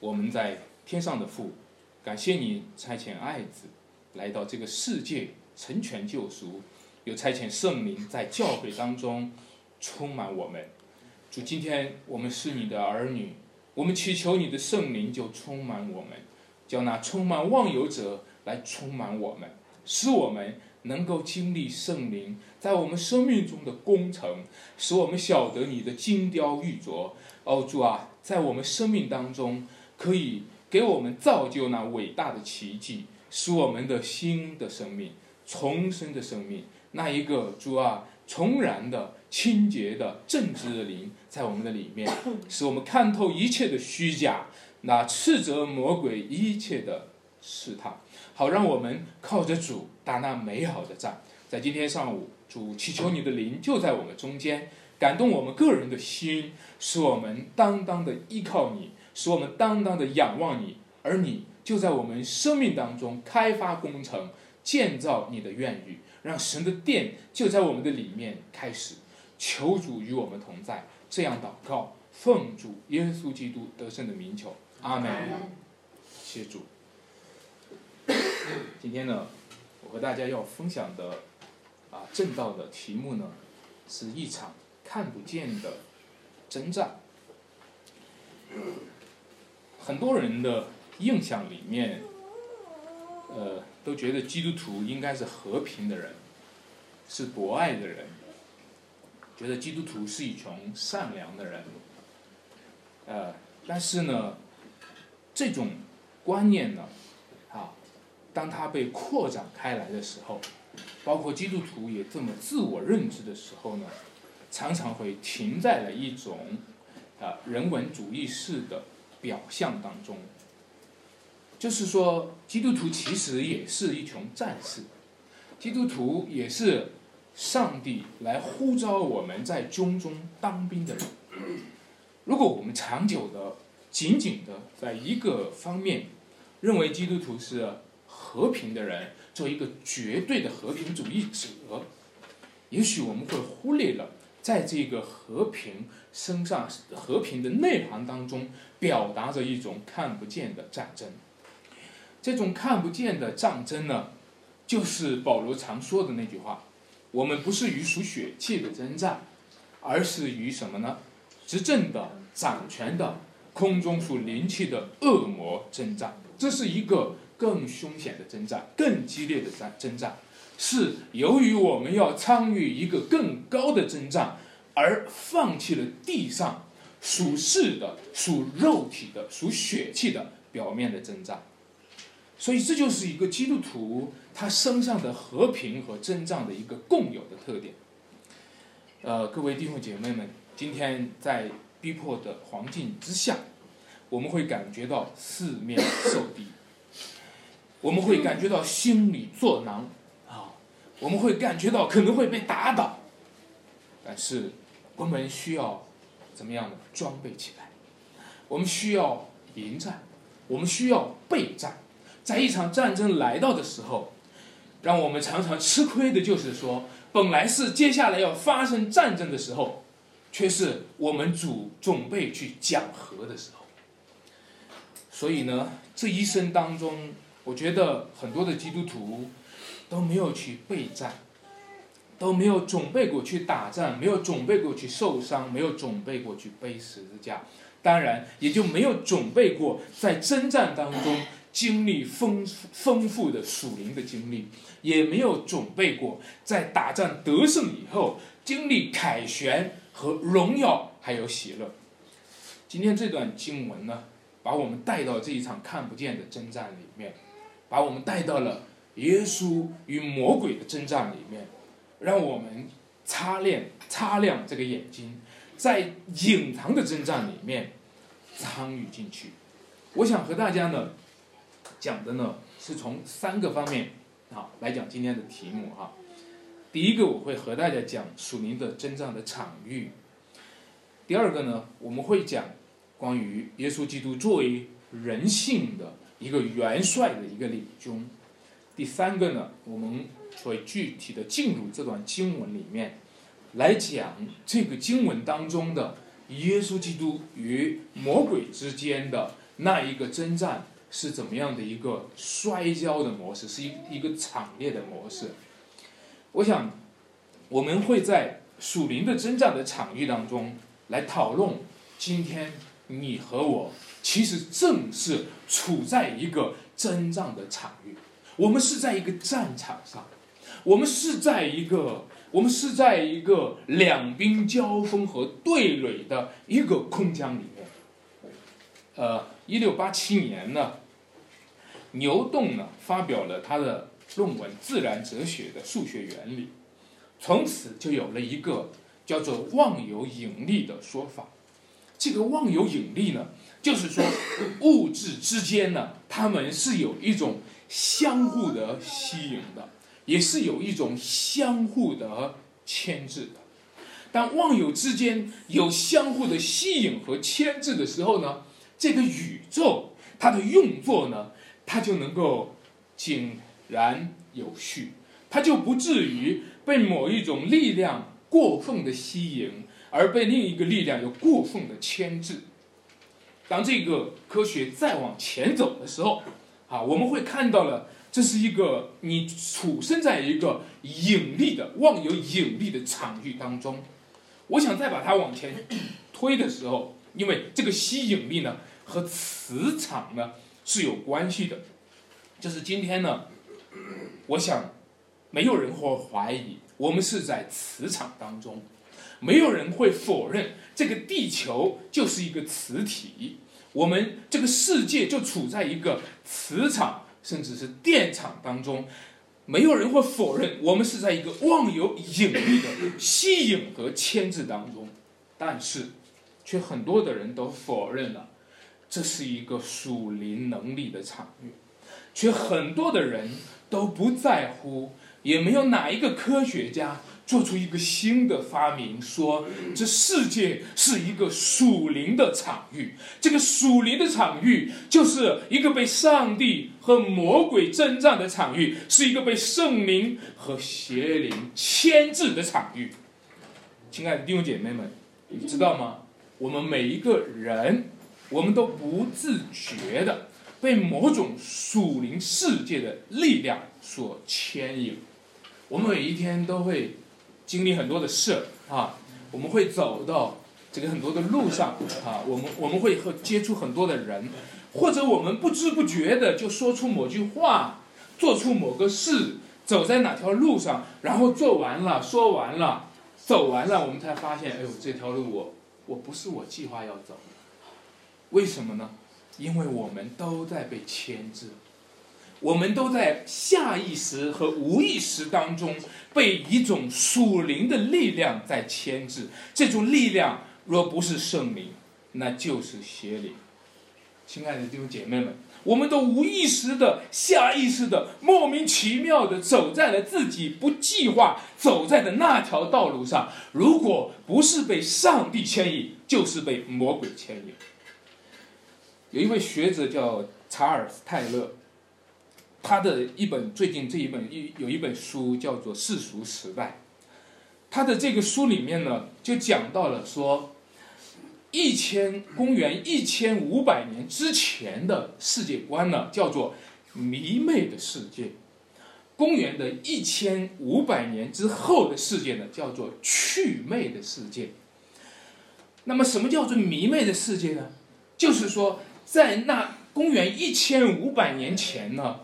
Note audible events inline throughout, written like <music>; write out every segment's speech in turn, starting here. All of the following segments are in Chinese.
我们在天上的父，感谢你差遣爱子来到这个世界成全救赎，又差遣圣灵在教会当中充满我们。主，今天我们是你的儿女，我们祈求你的圣灵就充满我们，叫那充满忘忧者来充满我们，使我们能够经历圣灵在我们生命中的工程，使我们晓得你的精雕玉琢。哦，主啊，在我们生命当中可以给我们造就那伟大的奇迹，使我们的新的生命、重生的生命，那一个主啊，重燃的。清洁的正直的灵在我们的里面，<coughs> 使我们看透一切的虚假，那斥责魔鬼一切的试探，好让我们靠着主打那美好的仗。在今天上午，主祈求你的灵就在我们中间，感动我们个人的心，使我们当当的依靠你，使我们当当的仰望你，而你就在我们生命当中开发工程，建造你的愿语，让神的殿就在我们的里面开始。求主与我们同在，这样祷告，奉主耶稣基督得胜的名求，阿门。谢主。今天呢，我和大家要分享的啊正道的题目呢，是一场看不见的征战。很多人的印象里面，呃，都觉得基督徒应该是和平的人，是博爱的人。觉得基督徒是一群善良的人，呃，但是呢，这种观念呢，啊，当它被扩展开来的时候，包括基督徒也这么自我认知的时候呢，常常会停在了一种啊人文主义式的表象当中。就是说，基督徒其实也是一群战士，基督徒也是。上帝来呼召我们在军中当兵的人。如果我们长久的、紧紧的在一个方面认为基督徒是和平的人，做一个绝对的和平主义者，也许我们会忽略了在这个和平身上、和平的内涵当中，表达着一种看不见的战争。这种看不见的战争呢，就是保罗常说的那句话。我们不是与属血气的征战，而是与什么呢？执政的、掌权的、空中属灵气的恶魔征战。这是一个更凶险的征战，更激烈的战征战。是由于我们要参与一个更高的征战，而放弃了地上属世的、属肉体的、属血气的表面的征战。所以，这就是一个基督徒。他身上的和平和真仗的一个共有的特点。呃，各位弟兄姐妹们，今天在逼迫的环境之下，我们会感觉到四面受敌，我们会感觉到心里作难，我们会感觉到可能会被打倒，但是我们需要怎么样的装备起来？我们需要迎战，我们需要备战，在一场战争来到的时候。让我们常常吃亏的就是说，本来是接下来要发生战争的时候，却是我们主准备去讲和的时候。所以呢，这一生当中，我觉得很多的基督徒都没有去备战，都没有准备过去打仗，没有准备过去受伤，没有准备过去背十字架，当然也就没有准备过在征战当中。经历丰丰富的属灵的经历，也没有准备过在打仗得胜以后经历凯旋和荣耀，还有喜乐。今天这段经文呢，把我们带到这一场看不见的征战里面，把我们带到了耶稣与魔鬼的征战里面，让我们擦亮擦亮这个眼睛，在隐藏的征战里面参与进去。我想和大家呢。讲的呢是从三个方面啊来讲今天的题目哈。第一个我会和大家讲属灵的征战的场域。第二个呢我们会讲关于耶稣基督作为人性的一个元帅的一个领军。第三个呢我们会具体的进入这段经文里面，来讲这个经文当中的耶稣基督与魔鬼之间的那一个征战是怎么样的一个摔跤的模式，是一一个惨烈的模式。我想，我们会在属灵的征战的场域当中来讨论，今天你和我其实正是处在一个征战的场域，我们是在一个战场上，我们是在一个。我们是在一个两兵交锋和对垒的一个空间里面。呃，一六八七年呢，牛顿呢发表了他的论文《自然哲学的数学原理》，从此就有了一个叫做万有引力的说法。这个万有引力呢，就是说物质之间呢，它们是有一种相互的吸引的。也是有一种相互的牵制的。当万有之间有相互的吸引和牵制的时候呢，这个宇宙它的运作呢，它就能够井然有序，它就不至于被某一种力量过分的吸引，而被另一个力量有过分的牵制。当这个科学再往前走的时候，啊，我们会看到了。这是一个你处身在一个引力的万有引力的场域当中，我想再把它往前 <coughs> 推的时候，因为这个吸引力呢和磁场呢是有关系的，就是今天呢，我想没有人会怀疑我们是在磁场当中，没有人会否认这个地球就是一个磁体，我们这个世界就处在一个磁场。甚至是电场当中，没有人会否认我们是在一个万有引力的吸引和牵制当中，但是，却很多的人都否认了，这是一个属灵能力的场域，却很多的人都不在乎，也没有哪一个科学家。做出一个新的发明，说这世界是一个属灵的场域。这个属灵的场域就是一个被上帝和魔鬼征战的场域，是一个被圣灵和邪灵牵制的场域。亲爱的弟兄姐妹们，你知道吗？我们每一个人，我们都不自觉的被某种属灵世界的力量所牵引。我们每一天都会。经历很多的事啊，我们会走到这个很多的路上啊，我们我们会和接触很多的人，或者我们不知不觉的就说出某句话，做出某个事，走在哪条路上，然后做完了，说完了，走完了，我们才发现，哎呦，这条路我我不是我计划要走，为什么呢？因为我们都在被牵制。我们都在下意识和无意识当中被一种属灵的力量在牵制。这种力量若不是圣灵，那就是邪灵。亲爱的弟兄姐妹们，我们都无意识的、下意识的、莫名其妙的走在了自己不计划走在的那条道路上。如果不是被上帝牵引，就是被魔鬼牵引。有一位学者叫查尔斯·泰勒。他的一本最近这一本一有一本书叫做《世俗时代》，他的这个书里面呢，就讲到了说，一千公元一千五百年之前的世界观呢，叫做迷昧的世界；公元的一千五百年之后的世界呢，叫做趣味的世界。那么，什么叫做迷昧的世界呢？就是说，在那公元一千五百年前呢。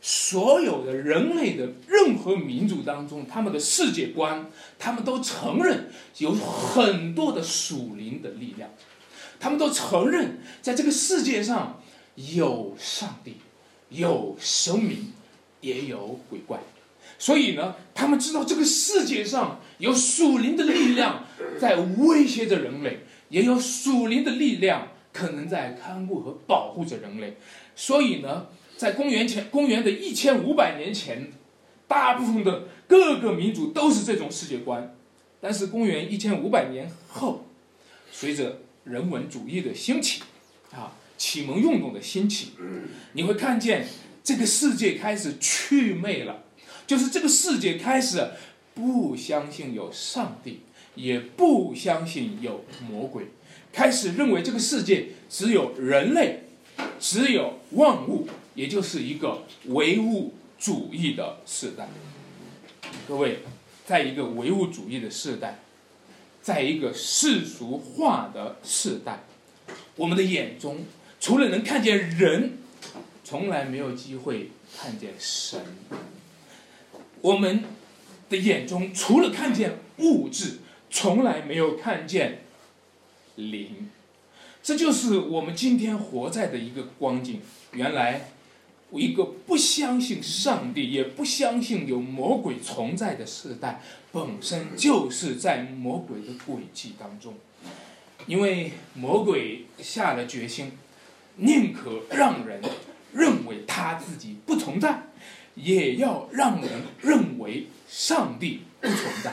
所有的人类的任何民族当中，他们的世界观，他们都承认有很多的属灵的力量，他们都承认在这个世界上有上帝，有神明，也有鬼怪。所以呢，他们知道这个世界上有属灵的力量在威胁着人类，也有属灵的力量可能在看顾和保护着人类。所以呢。在公元前，公元的一千五百年前，大部分的各个民族都是这种世界观。但是公元一千五百年后，随着人文主义的兴起，啊，启蒙运动的兴起，你会看见这个世界开始祛魅了，就是这个世界开始不相信有上帝，也不相信有魔鬼，开始认为这个世界只有人类，只有万物，也就是一个唯物主义的时代。各位，在一个唯物主义的时代，在一个世俗化的时代，我们的眼中除了能看见人，从来没有机会看见神。我们的眼中除了看见物质，从来没有看见灵。这就是我们今天活在的一个光景。原来，一个不相信上帝，也不相信有魔鬼存在的时代，本身就是在魔鬼的诡计当中。因为魔鬼下了决心，宁可让人认为他自己不存在。也要让人认为上帝不存在，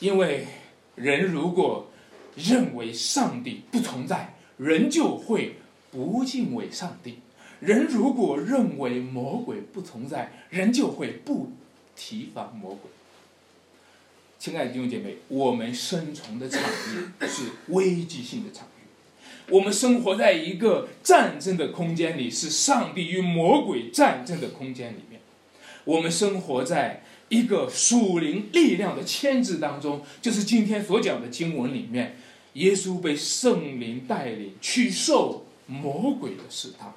因为人如果认为上帝不存在，人就会不敬畏上帝；人如果认为魔鬼不存在，人就会不提防魔鬼。亲爱的弟兄姐妹，我们生存的场域是危机性的场域。我们生活在一个战争的空间里，是上帝与魔鬼战争的空间里面。我们生活在一个属灵力量的牵制当中，就是今天所讲的经文里面，耶稣被圣灵带领去受魔鬼的试探。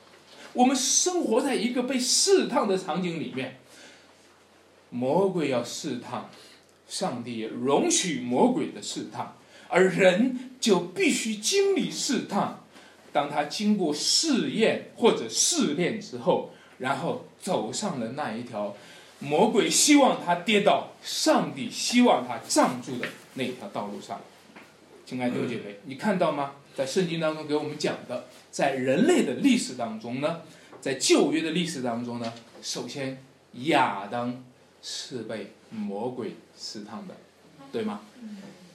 我们生活在一个被试探的场景里面，魔鬼要试探，上帝也容许魔鬼的试探。而人就必须经历试探，当他经过试验或者试炼之后，然后走上了那一条魔鬼希望他跌倒，上帝希望他站住的那条道路上。亲爱的弟兄姐妹，你看到吗？在圣经当中给我们讲的，在人类的历史当中呢，在旧约的历史当中呢，首先亚当是被魔鬼试探的，对吗？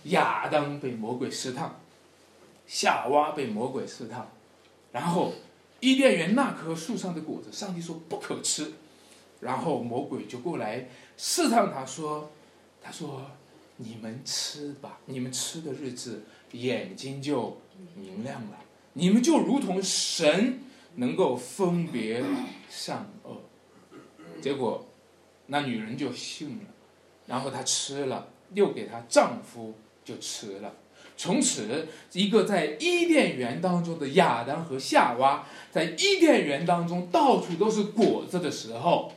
亚当被魔鬼试探，夏娃被魔鬼试探，然后伊甸园那棵树上的果子，上帝说不可吃，然后魔鬼就过来试探他说：“他说你们吃吧，你们吃的日子眼睛就明亮了，你们就如同神能够分别善恶。”结果那女人就信了，然后她吃了，又给她丈夫。就吃了。从此，一个在伊甸园当中的亚当和夏娃，在伊甸园当中到处都是果子的时候，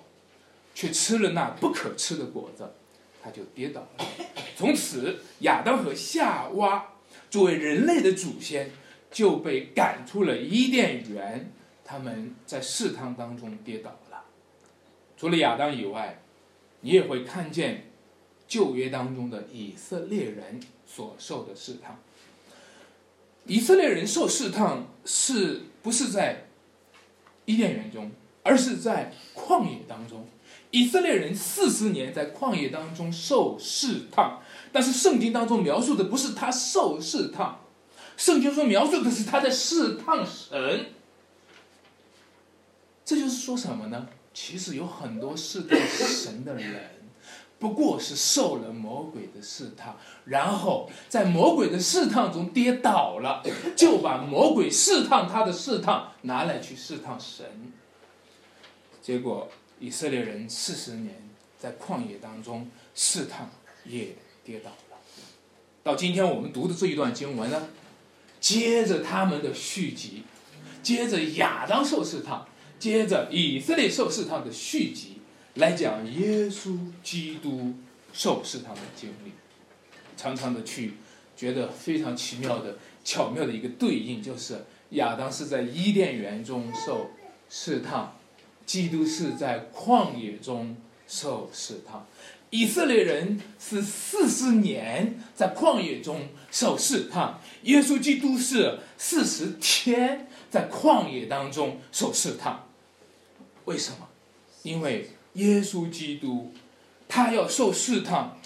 却吃了那不可吃的果子，他就跌倒了。从此，亚当和夏娃作为人类的祖先，就被赶出了伊甸园。他们在试探当中跌倒了。除了亚当以外，你也会看见旧约当中的以色列人。所受的试探，以色列人受试探是不是在伊甸园中，而是在旷野当中？以色列人四十年在旷野当中受试探，但是圣经当中描述的不是他受试探，圣经说描述的是他在试探神。这就是说什么呢？其实有很多试探神的人。不过是受了魔鬼的试探，然后在魔鬼的试探中跌倒了，就把魔鬼试探他的试探拿来去试探神。结果以色列人四十年在旷野当中试探也跌倒了。到今天我们读的这一段经文呢，接着他们的续集，接着亚当受试探，接着以色列受试探的续集。来讲耶稣基督受试探的经历，常常的去觉得非常奇妙的巧妙的一个对应，就是亚当是在伊甸园中受试探，基督是在旷野中受试探，以色列人是四十年在旷野中受试探，耶稣基督是四十天在旷野当中受试探，为什么？因为。耶稣基督，他要受试探，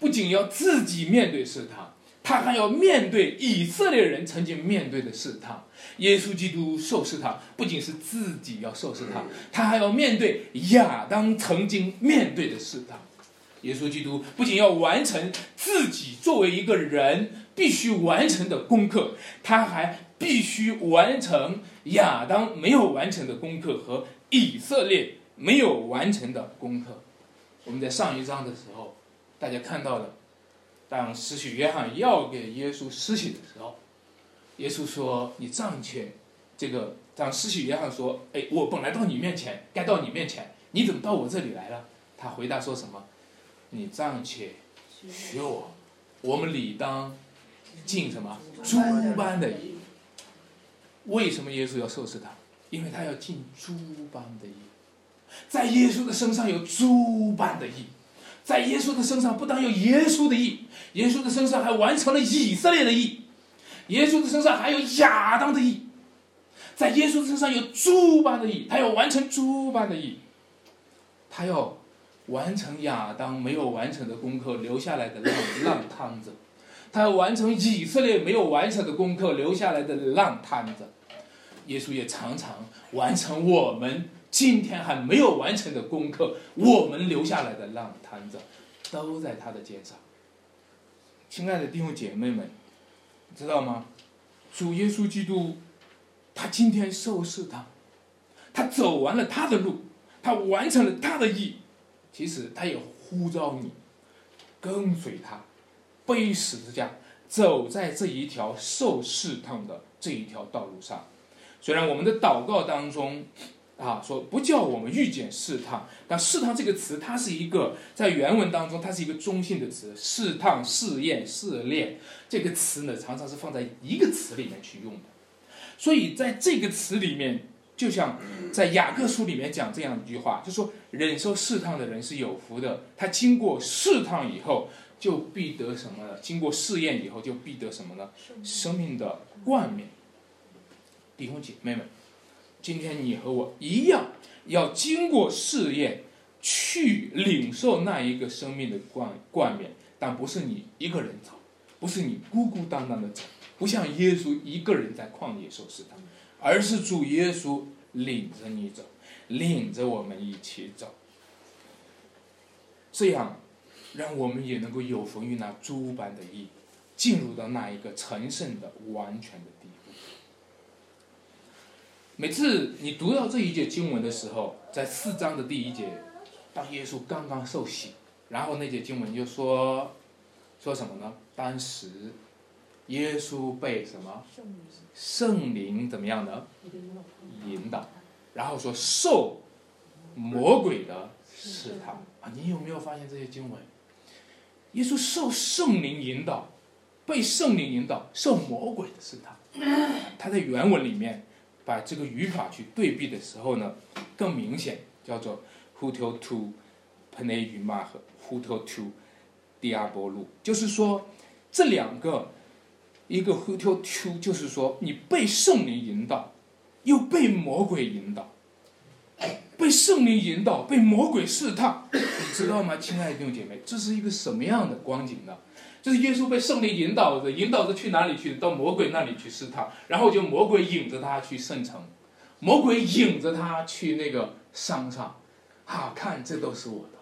不仅要自己面对试探，他还要面对以色列人曾经面对的试探。耶稣基督受试探，不仅是自己要受试探，他还要面对亚当曾经面对的试探。耶稣基督不仅要完成自己作为一个人必须完成的功课，他还必须完成亚当没有完成的功课和以色列没有完成的功课。我们在上一章的时候，大家看到了，当施洗约翰要给耶稣施洗的时候，耶稣说：“你暂且这个。”当施洗约翰说：“哎，我本来到你面前，该到你面前，你怎么到我这里来了？”他回答说什么？“你暂且学我，我们理当尽什么猪般的义。”为什么耶稣要受试探？因为他要尽猪般的义。在耶稣的身上有猪般的义，在耶稣的身上不但有耶稣的义，耶稣的身上还完成了以色列的义，耶稣的身上还有亚当的义。在耶稣身上有猪般的义，他要完成猪般的义，他要完成亚当没有完成的功课留下来的烂烂摊子，他完成以色列没有完成的功课留下来的烂摊子，耶稣也常常完成我们今天还没有完成的功课，我们留下来的烂摊子，都在他的肩上。亲爱的弟兄姐妹们，知道吗？主耶稣基督。他今天受试探，他走完了他的路，他完成了他的义，其实他也呼召你跟随他，背十字架，走在这一条受试探的这一条道路上。虽然我们的祷告当中啊说不叫我们遇见试探，但试探这个词它是一个在原文当中它是一个中性的词，试探、试验、试炼这个词呢常常是放在一个词里面去用的。所以在这个词里面，就像在雅各书里面讲这样一句话，就说忍受试探的人是有福的。他经过试探以后，就必得什么呢？经过试验以后，就必得什么呢？生命的冠冕。弟兄姐妹们，今天你和我一样，要经过试验，去领受那一个生命的冠冠冕，但不是你一个人走，不是你孤孤单单的走。不像耶稣一个人在旷野受试探，而是主耶稣领着你走，领着我们一起走。这样，让我们也能够有福于那诸般的义，进入到那一个成圣的完全的地步。每次你读到这一节经文的时候，在四章的第一节，当耶稣刚刚受洗，然后那节经文就说，说什么呢？当时。耶稣被什么圣灵怎么样的引导，然后说受魔鬼的试探啊！你有没有发现这些经文？耶稣受圣灵引导，被圣灵引导，受魔鬼的试探。他在原文里面把这个语法去对比的时候呢，更明显，叫做 “huto to p e n e u m a 和 “huto to diabolo”，就是说这两个。一个 who to to 就是说，你被圣灵引导，又被魔鬼引导，被圣灵引导，被魔鬼试探，知道吗，<coughs> 亲爱的弟兄姐妹，这是一个什么样的光景呢？就是耶稣被圣灵引导着，引导着去哪里去？到魔鬼那里去试探，然后就魔鬼引着他去圣城，魔鬼引着他去那个商场，啊，看这都是我的，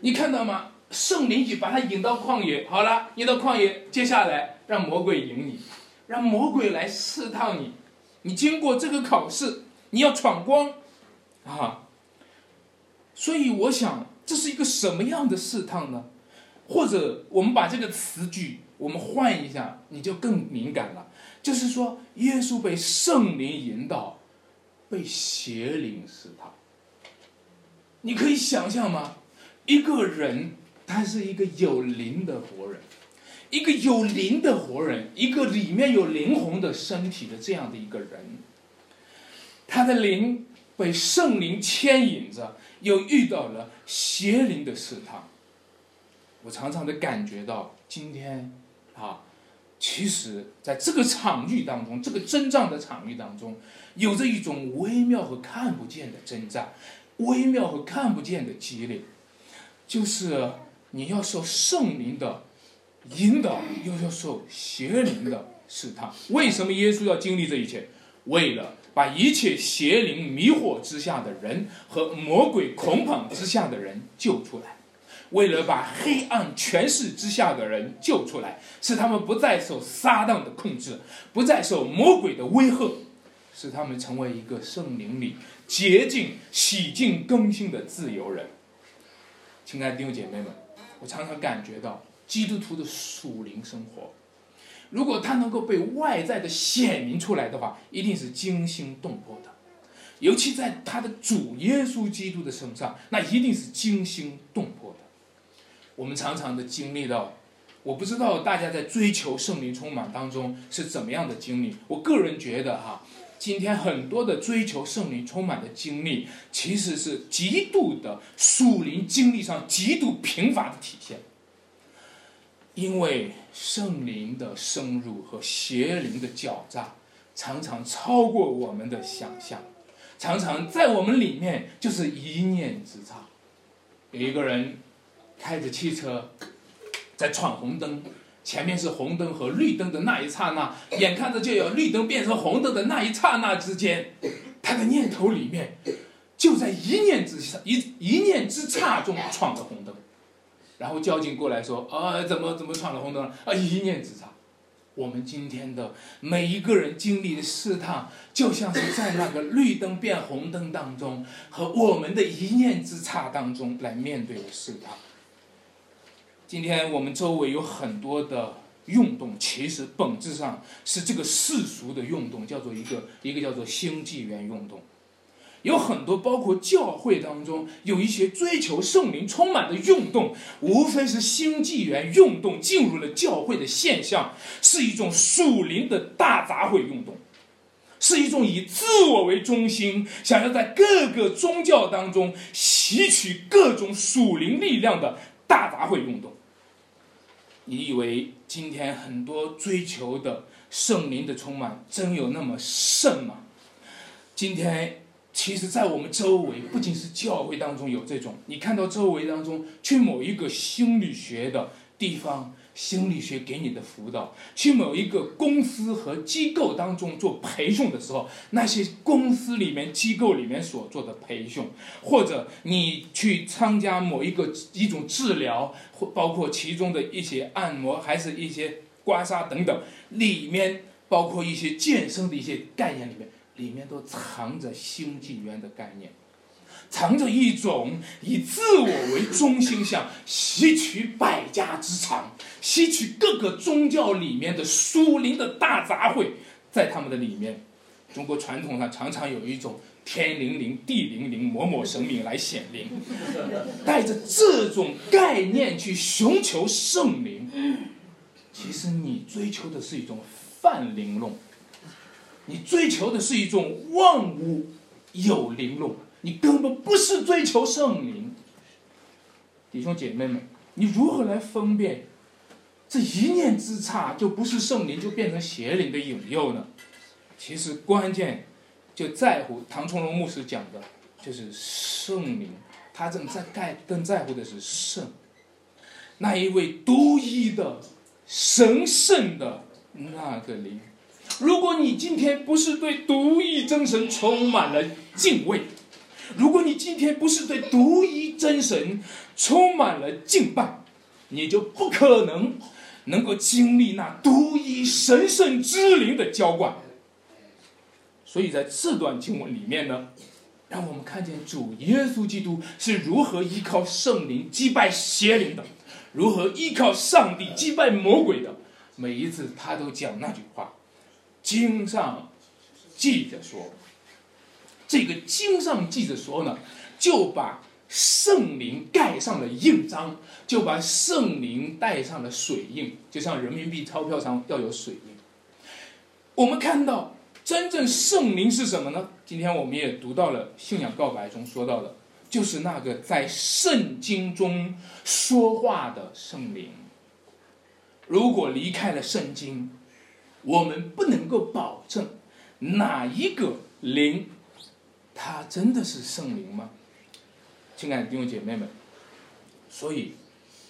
你看到吗？圣灵已把他引到旷野，好了，引到旷野，接下来。让魔鬼赢你，让魔鬼来试探你，你经过这个考试，你要闯关，啊！所以我想，这是一个什么样的试探呢？或者我们把这个词句我们换一下，你就更敏感了。就是说，耶稣被圣灵引导，被邪灵试探。你可以想象吗？一个人，他是一个有灵的活人。一个有灵的活人，一个里面有灵魂的身体的这样的一个人，他的灵被圣灵牵引着，又遇到了邪灵的试探。我常常的感觉到，今天啊，其实在这个场域当中，这个征战的场域当中，有着一种微妙和看不见的征战，微妙和看不见的激烈，就是你要受圣灵的。引导又要受邪灵的试探，为什么耶稣要经历这一切？为了把一切邪灵迷惑之下的人和魔鬼捆绑之下的人救出来，为了把黑暗权势之下的人救出来，使他们不再受撒旦的控制，不再受魔鬼的威吓，使他们成为一个圣灵里洁净、洗净、更新的自由人。亲爱的弟兄姐妹们，我常常感觉到基督徒的属灵生活，如果他能够被外在的显明出来的话，一定是惊心动魄的。尤其在他的主耶稣基督的身上，那一定是惊心动魄的。我们常常的经历到，我不知道大家在追求圣灵充满当中是怎么样的经历。我个人觉得哈，今天很多的追求圣灵充满的经历，其实是极度的属灵经历上极度贫乏的体现。因为圣灵的深入和邪灵的狡诈，常常超过我们的想象。常常在我们里面就是一念之差。有一个人开着汽车在闯红灯，前面是红灯和绿灯的那一刹那，眼看着就有绿灯变成红灯的那一刹那之间，他的念头里面就在一念之差一一念之差中闯了红灯。然后交警过来说：“啊，怎么怎么闯了红灯？啊，一念之差。”我们今天的每一个人经历的试探，就像是在那个绿灯变红灯当中，和我们的一念之差当中来面对的试探。今天我们周围有很多的运动，其实本质上是这个世俗的运动，叫做一个一个叫做星纪元运动。有很多，包括教会当中有一些追求圣灵充满的运动，无非是新纪元运动进入了教会的现象，是一种属灵的大杂烩运动，是一种以自我为中心，想要在各个宗教当中吸取各种属灵力量的大杂烩运动。你以为今天很多追求的圣灵的充满真有那么圣吗？今天。其实，在我们周围，不仅是教会当中有这种，你看到周围当中去某一个心理学的地方，心理学给你的辅导；去某一个公司和机构当中做培训的时候，那些公司里面、机构里面所做的培训，或者你去参加某一个一种治疗，或包括其中的一些按摩，还是一些刮痧等等，里面包括一些健身的一些概念里面。里面都藏着新纪元的概念，藏着一种以自我为中心，想吸取百家之长，吸取各个宗教里面的属灵的大杂烩，在他们的里面，中国传统上常常有一种天灵灵、地灵灵、某某神明来显灵，带着这种概念去寻求圣灵，其实你追求的是一种泛灵论。你追求的是一种万物有灵论，你根本不是追求圣灵。弟兄姐妹们，你如何来分辨这一念之差就不是圣灵，就变成邪灵的引诱呢？其实关键就在乎唐崇荣牧师讲的，就是圣灵，他正在盖更在乎的是圣，那一位独一的神圣的那个灵。如果你今天不是对独一真神充满了敬畏，如果你今天不是对独一真神充满了敬拜，你就不可能能够经历那独一神圣之灵的浇灌。所以在这段经文里面呢，让我们看见主耶稣基督是如何依靠圣灵击败邪灵的，如何依靠上帝击败魔鬼的。每一次他都讲那句话。经上记着说，这个经上记着说呢，就把圣灵盖上了印章，就把圣灵带上了水印，就像人民币钞票上要有水印。我们看到真正圣灵是什么呢？今天我们也读到了信仰告白中说到的，就是那个在圣经中说话的圣灵。如果离开了圣经，我们不能够保证哪一个灵，它真的是圣灵吗？亲爱的弟兄姐妹们，所以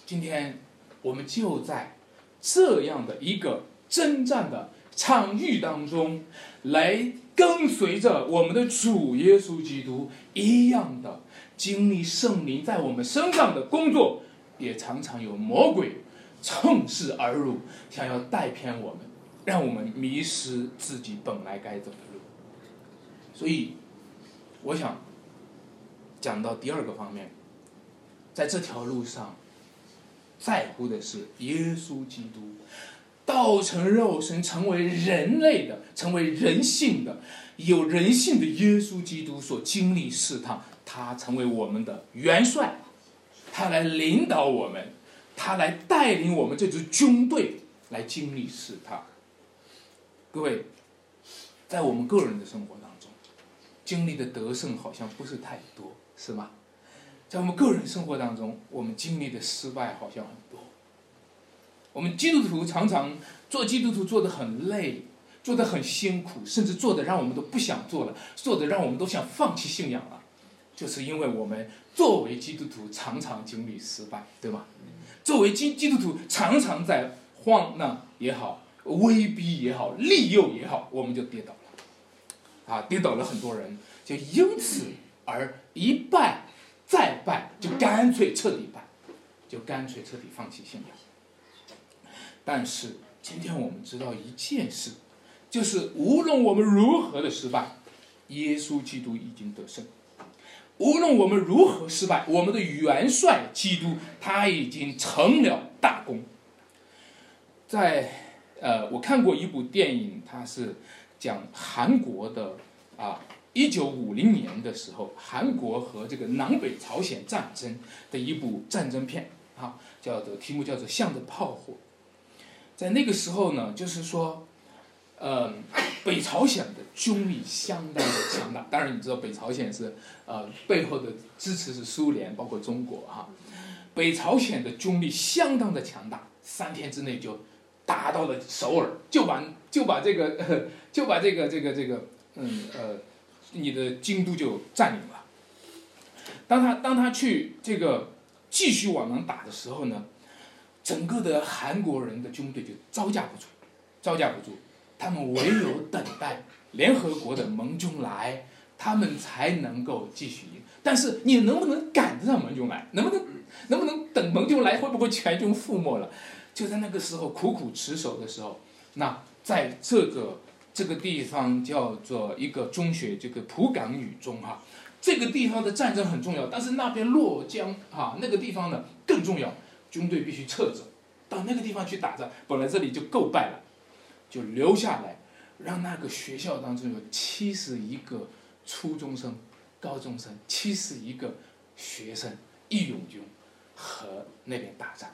今天我们就在这样的一个征战的场域当中，来跟随着我们的主耶稣基督一样的经历圣灵在我们身上的工作，也常常有魔鬼乘势而入，想要带偏我们，让我们迷失自己本来该走的路。所以，我想讲到第二个方面，在这条路上，在乎的是耶稣基督。道成肉身，成为人类的，成为人性的，有人性的耶稣基督所经历试探，他成为我们的元帅，他来领导我们，他来带领我们这支军队来经历试探。各位，在我们个人的生活当中，经历的得胜好像不是太多，是吗？在我们个人生活当中，我们经历的失败好像很多。我们基督徒常常做基督徒做的很累，做的很辛苦，甚至做的让我们都不想做了，做的让我们都想放弃信仰了，就是因为我们作为基督徒常常经历失败，对吗？作为基基督徒常常在慌难也好、威逼也好、利诱也好，我们就跌倒了，啊，跌倒了很多人，就因此而一败再败，就干脆彻底败，就干脆彻底放弃信仰。但是今天我们知道一件事，就是无论我们如何的失败，耶稣基督已经得胜。无论我们如何失败，我们的元帅基督他已经成了大功。在呃，我看过一部电影，它是讲韩国的啊，一九五零年的时候，韩国和这个南北朝鲜战争的一部战争片啊，叫做题目叫做《向着炮火》。在那个时候呢，就是说，呃，北朝鲜的军力相当的强大。当然，你知道北朝鲜是呃背后的支持是苏联，包括中国哈。北朝鲜的军力相当的强大，三天之内就打到了首尔，就把就把这个 <laughs> 就把这个这个这个嗯呃你的京都就占领了。当他当他去这个继续往南打的时候呢？整个的韩国人的军队就招架不住，招架不住，他们唯有等待联合国的盟军来，他们才能够继续赢。但是你能不能赶得上盟军来？能不能能不能等盟军来？会不会全军覆没了？就在那个时候苦苦持守的时候，那在这个这个地方叫做一个中学，这个浦港女中哈，这个地方的战争很重要，但是那边洛江哈那个地方呢更重要。军队必须撤走，到那个地方去打仗。本来这里就够败了，就留下来，让那个学校当中有七十一个初中生、高中生，七十一个学生义勇军和那边打仗。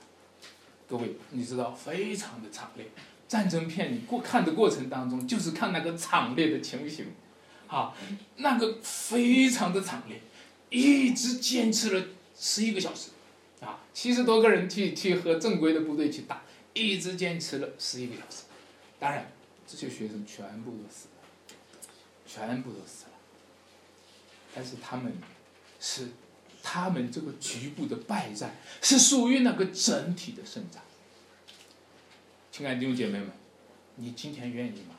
各位，你知道非常的惨烈。战争片你过看的过程当中，就是看那个惨烈的情形，啊，那个非常的惨烈，一直坚持了十一个小时。啊，七十多个人去去和正规的部队去打，一直坚持了十一个小时。当然，这些学生全部都死了，全部都死了。但是他们，是他们这个局部的败战，是属于那个整体的胜仗。亲爱的弟兄姐妹们，你今天愿意吗？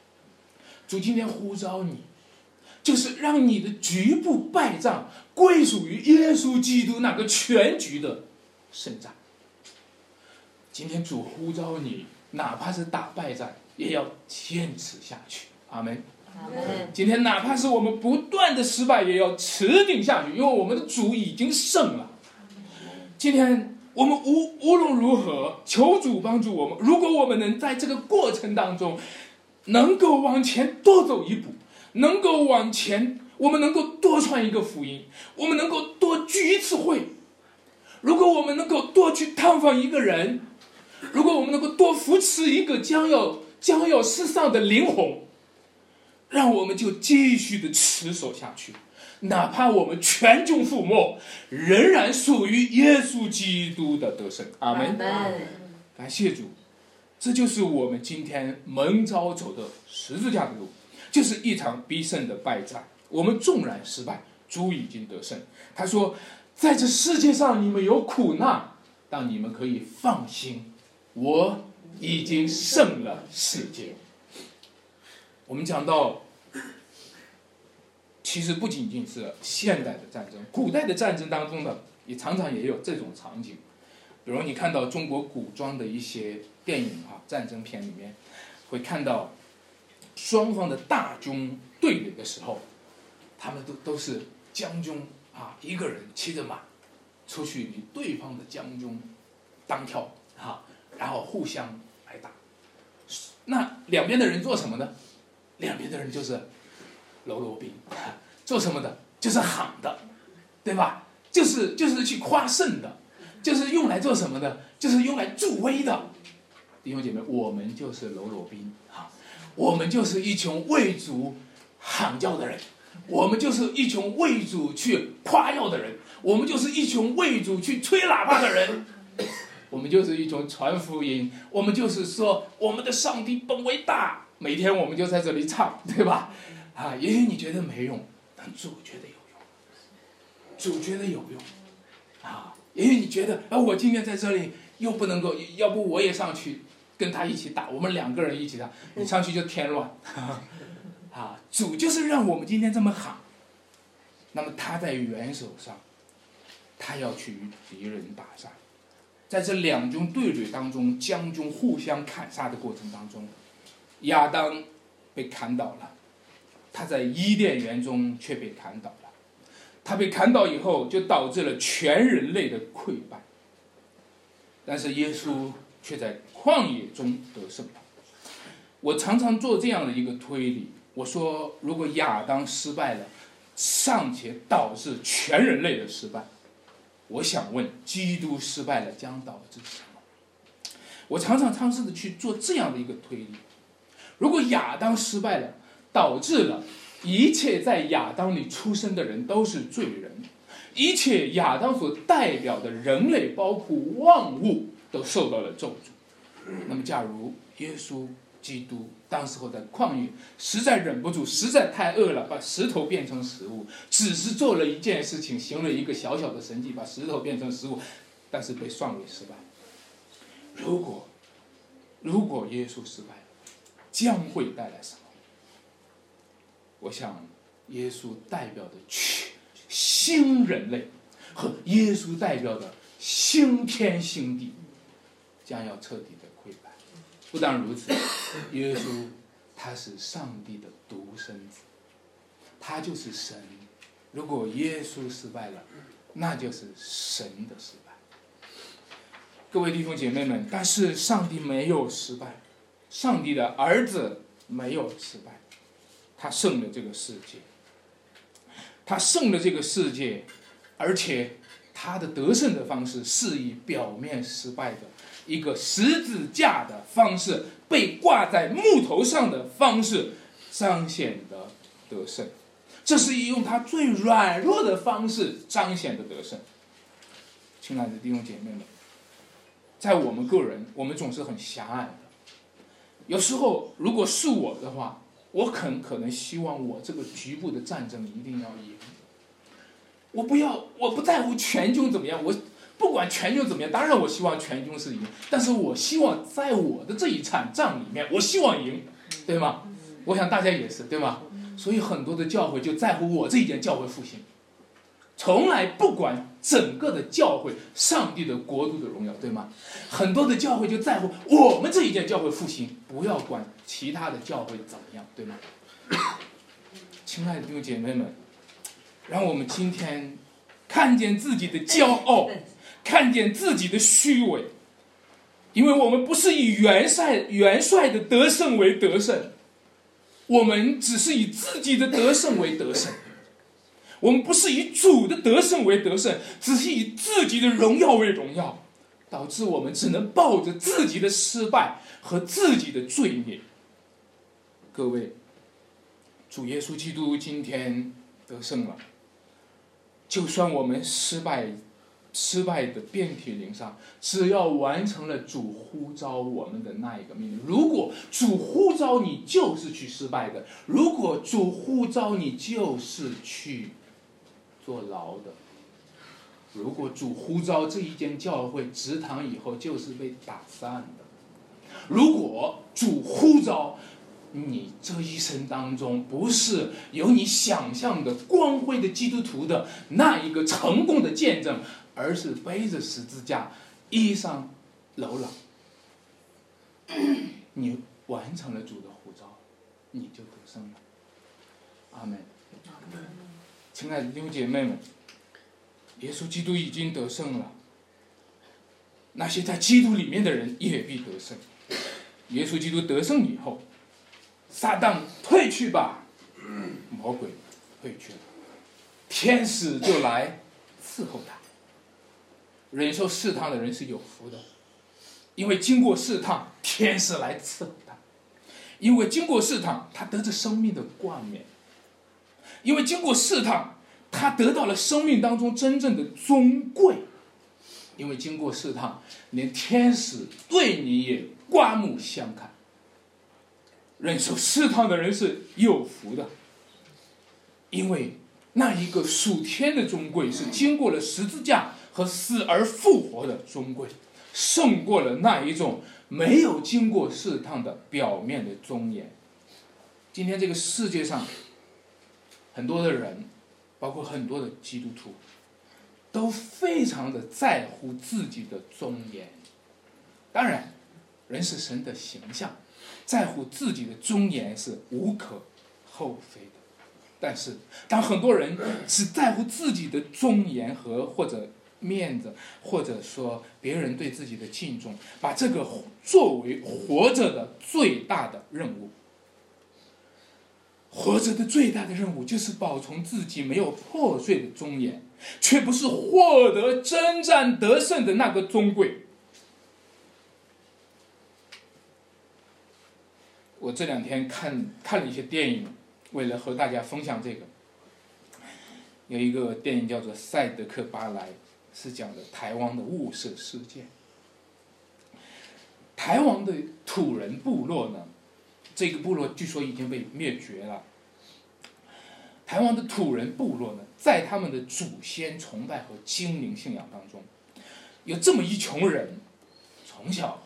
主今天呼召你，就是让你的局部败仗归属于耶稣基督那个全局的。胜仗。今天主呼召你，哪怕是打败仗，也要坚持下去。阿门。阿门。今天哪怕是我们不断的失败，也要持定下去，因为我们的主已经胜了。今天我们无无论如何，求主帮助我们。如果我们能在这个过程当中，能够往前多走一步，能够往前，我们能够多传一个福音，我们能够多聚一次会。如果我们能够多去探访一个人，如果我们能够多扶持一个将要将要失丧的灵魂，让我们就继续的持守下去，哪怕我们全军覆没，仍然属于耶稣基督的得胜。阿门。感谢主，这就是我们今天蒙召走的十字架的路，就是一场必胜的败战。我们纵然失败，主已经得胜。他说。在这世界上，你们有苦难，但你们可以放心，我已经胜了世界。我们讲到，其实不仅仅是现代的战争，古代的战争当中呢，也常常也有这种场景。比如你看到中国古装的一些电影哈，战争片里面，会看到双方的大军对垒的时候，他们都都是将军啊，一个人骑着马出去与对方的将军单挑啊，然后互相挨打。那两边的人做什么呢？两边的人就是喽啰兵，做什么的？就是喊的，对吧？就是就是去夸胜的。就是用来做什么的？就是用来助威的，弟兄姐妹，我们就是喽啰兵啊！我们就是一群为主喊叫的人，我们就是一群为主去夸耀的人，我们就是一群为主去吹喇叭的人，我们就是一种传福音，我们就是说我们的上帝本为大，每天我们就在这里唱，对吧？啊，也许你觉得没用，但主觉得有用，主觉得有用，啊。因为你觉得，啊，我今天在这里又不能够，要不我也上去跟他一起打，我们两个人一起打，你上去就添乱，<laughs> 啊，主就是让我们今天这么喊，那么他在元首上，他要去与敌人打仗，在这两军对垒当中，将军互相砍杀的过程当中，亚当被砍倒了，他在伊甸园中却被砍倒了。他被砍倒以后，就导致了全人类的溃败。但是耶稣却在旷野中得胜了。我常常做这样的一个推理：我说，如果亚当失败了，尚且导致全人类的失败，我想问，基督失败了将导致什么？我常常尝试着去做这样的一个推理：如果亚当失败了，导致了。一切在亚当里出生的人都是罪人，一切亚当所代表的人类，包括万物，都受到了咒诅。那么，假如耶稣基督当时候在旷野，实在忍不住，实在太饿了，把石头变成食物，只是做了一件事情，行了一个小小的神迹，把石头变成食物，但是被算为失败。如果，如果耶稣失败，将会带来什么？我想，耶稣代表的全新人类和耶稣代表的新天新地将要彻底的溃败。不但如此，耶稣他是上帝的独生子，他就是神。如果耶稣失败了，那就是神的失败。各位弟兄姐妹们，但是上帝没有失败，上帝的儿子没有失败。他胜了这个世界，他胜了这个世界，而且他的得胜的方式是以表面失败的一个十字架的方式，被挂在木头上的方式彰显的得胜。这是以用他最软弱的方式彰显的得胜。亲爱的弟兄姐妹们，在我们个人，我们总是很狭隘的。有时候，如果是我的话。我肯可能希望我这个局部的战争一定要赢。我不要，我不在乎全军怎么样，我不管全军怎么样，当然我希望全军是赢，但是我希望在我的这一场仗里面，我希望赢，对吗？我想大家也是，对吗？所以很多的教会就在乎我这一点教会复兴。从来不管整个的教会、上帝的国度的荣耀，对吗？很多的教会就在乎我们这一件教会复兴，不要管其他的教会怎么样，对吗？亲爱的弟兄姐妹们，让我们今天看见自己的骄傲，<laughs> 看见自己的虚伪，因为我们不是以元帅元帅的得胜为得胜，我们只是以自己的得胜为得胜。我们不是以主的得胜为得胜，只是以自己的荣耀为荣耀，导致我们只能抱着自己的失败和自己的罪孽。各位，主耶稣基督今天得胜了，就算我们失败，失败的遍体鳞伤，只要完成了主呼召我们的那一个命令。如果主呼召你就是去失败的，如果主呼召你就是去。坐牢的，如果主呼召这一间教会职堂以后就是被打散的；如果主呼召你这一生当中不是有你想象的光辉的基督徒的那一个成功的见证，而是背着十字架衣裳柔朗，你完成了主的呼召，你就得胜了。阿门。亲爱的弟兄姐妹们，耶稣基督已经得胜了。那些在基督里面的人也必得胜。耶稣基督得胜以后，撒旦退去吧，魔鬼退去了，天使就来伺候他。忍受试探的人是有福的，因为经过试探，天使来伺候他；因为经过试探，他得着生命的冠冕；因为经过试探，他得到了生命当中真正的尊贵；因为经过试探，连天使对你也刮目相看。忍受试探的人是有福的，因为那一个属天的尊贵是经过了十字架。和死而复活的尊贵，胜过了那一种没有经过试探的表面的尊严。今天这个世界上，很多的人，包括很多的基督徒，都非常的在乎自己的尊严。当然，人是神的形象，在乎自己的尊严是无可厚非的。但是，当很多人只在乎自己的尊严和或者，面子，或者说别人对自己的敬重，把这个作为活着的最大的任务。活着的最大的任务就是保存自己没有破碎的尊严，却不是获得征战得胜的那个尊贵。我这两天看看了一些电影，为了和大家分享这个，有一个电影叫做《赛德克巴莱》。是讲的台湾的雾社事件。台湾的土人部落呢，这个部落据说已经被灭绝了。台湾的土人部落呢，在他们的祖先崇拜和精灵信仰当中，有这么一群人，从小，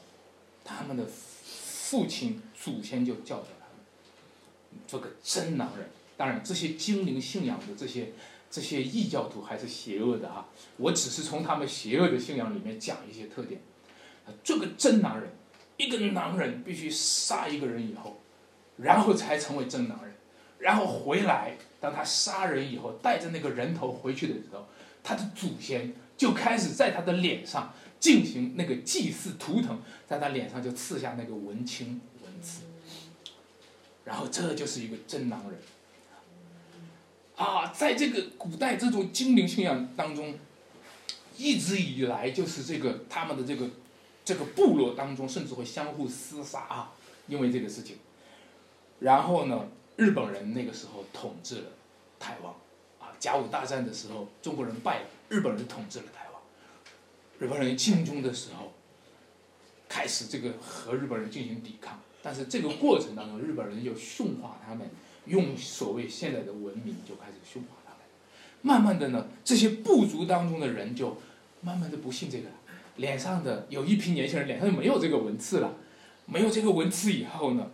他们的父亲祖先就教导他们，做个真男人。当然，这些精灵信仰的这些。这些异教徒还是邪恶的啊！我只是从他们邪恶的信仰里面讲一些特点。做个真男人，一个男人必须杀一个人以后，然后才成为真男人。然后回来，当他杀人以后，带着那个人头回去的时候，他的祖先就开始在他的脸上进行那个祭祀图腾，在他脸上就刺下那个文青文字。然后这就是一个真男人。啊，在这个古代这种精灵信仰当中，一直以来就是这个他们的这个这个部落当中，甚至会相互厮杀啊，因为这个事情。然后呢，日本人那个时候统治了台湾，啊，甲午大战的时候，中国人败了，日本人统治了台湾。日本人进攻的时候，开始这个和日本人进行抵抗，但是这个过程当中，日本人就驯化他们。用所谓现在的文明就开始驯化他们，慢慢的呢，这些部族当中的人就慢慢的不信这个了，脸上的有一批年轻人脸上就没有这个文字了，没有这个文字以后呢，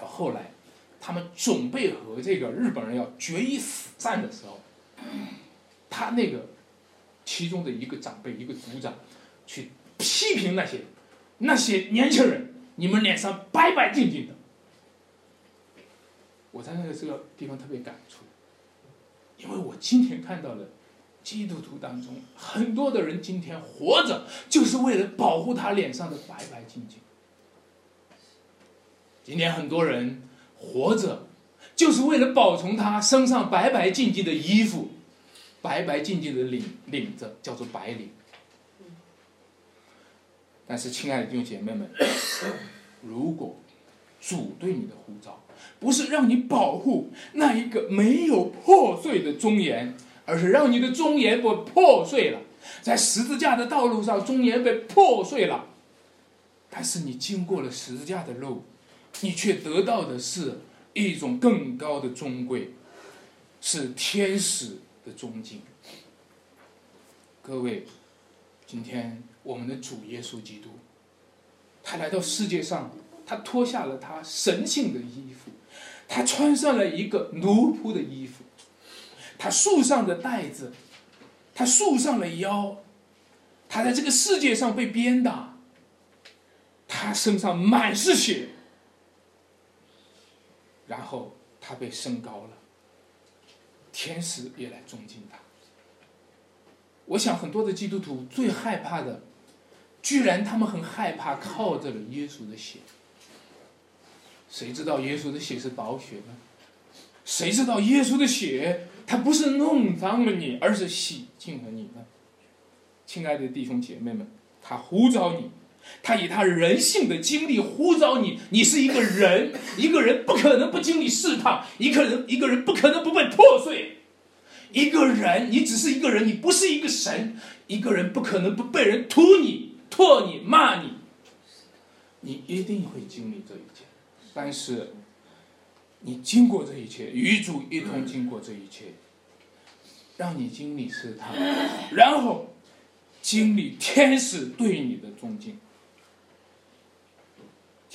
到后来，他们准备和这个日本人要决一死战的时候，他那个其中的一个长辈一个族长，去批评那些那些年轻人，你们脸上白白净净的。我在那个这个地方特别感触，因为我今天看到了基督徒当中很多的人今天活着就是为了保护他脸上的白白净净。今天很多人活着就是为了保存他身上白白净净的衣服，白白净净的领领子叫做白领。但是，亲爱的弟兄姐妹们，如果主对你的呼召，不是让你保护那一个没有破碎的尊严，而是让你的尊严被破碎了。在十字架的道路上，尊严被破碎了，但是你经过了十字架的路，你却得到的是一种更高的尊贵，是天使的尊敬。各位，今天我们的主耶稣基督，他来到世界上，他脱下了他神性的衣服。他穿上了一个奴仆的衣服，他束上的带子，他束上了腰，他在这个世界上被鞭打，他身上满是血，然后他被升高了，天使也来尊敬他。我想很多的基督徒最害怕的，居然他们很害怕靠着了耶稣的血。谁知道耶稣的血是宝血呢？谁知道耶稣的血，他不是弄脏了你，而是洗净了你呢？亲爱的弟兄姐妹们，他呼召你，他以他人性的经历呼召你。你是一个人，一个人不可能不经历试探，一个人一个人不可能不被破碎。一个人，你只是一个人，你不是一个神。一个人不可能不被人吐你、唾你、骂你，你一定会经历这一切。但是，你经过这一切，与主一同经过这一切，让你经历试探，然后。经历天使对你的尊敬，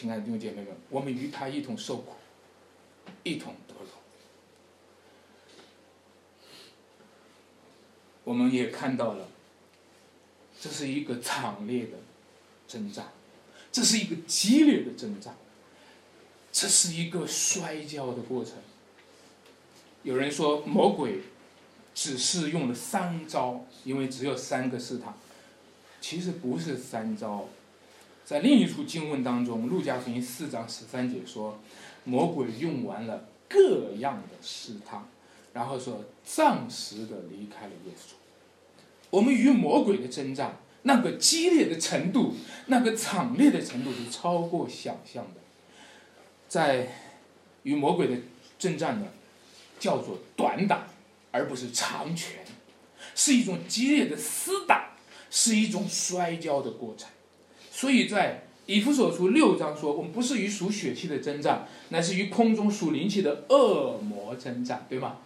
亲爱的弟兄姐妹们，我们与他一同受苦，一同得荣。我们也看到了，这是一个惨烈的征战，这是一个激烈的征战，这是一个摔跤的过程。有人说魔鬼只是用了三招，因为只有三个试探。其实不是三招，在另一处经文当中，《路加福音》四章十三节说，魔鬼用完了各样的试探，然后说暂时的离开了耶稣。我们与魔鬼的征战，那个激烈的程度，那个惨烈的程度是超过想象的。在与魔鬼的征战呢，叫做短打，而不是长拳，是一种激烈的厮打。是一种摔跤的过程，所以在以弗所书六章说，我们不是与属血气的征战，乃是与空中属灵气的恶魔征战，对吗？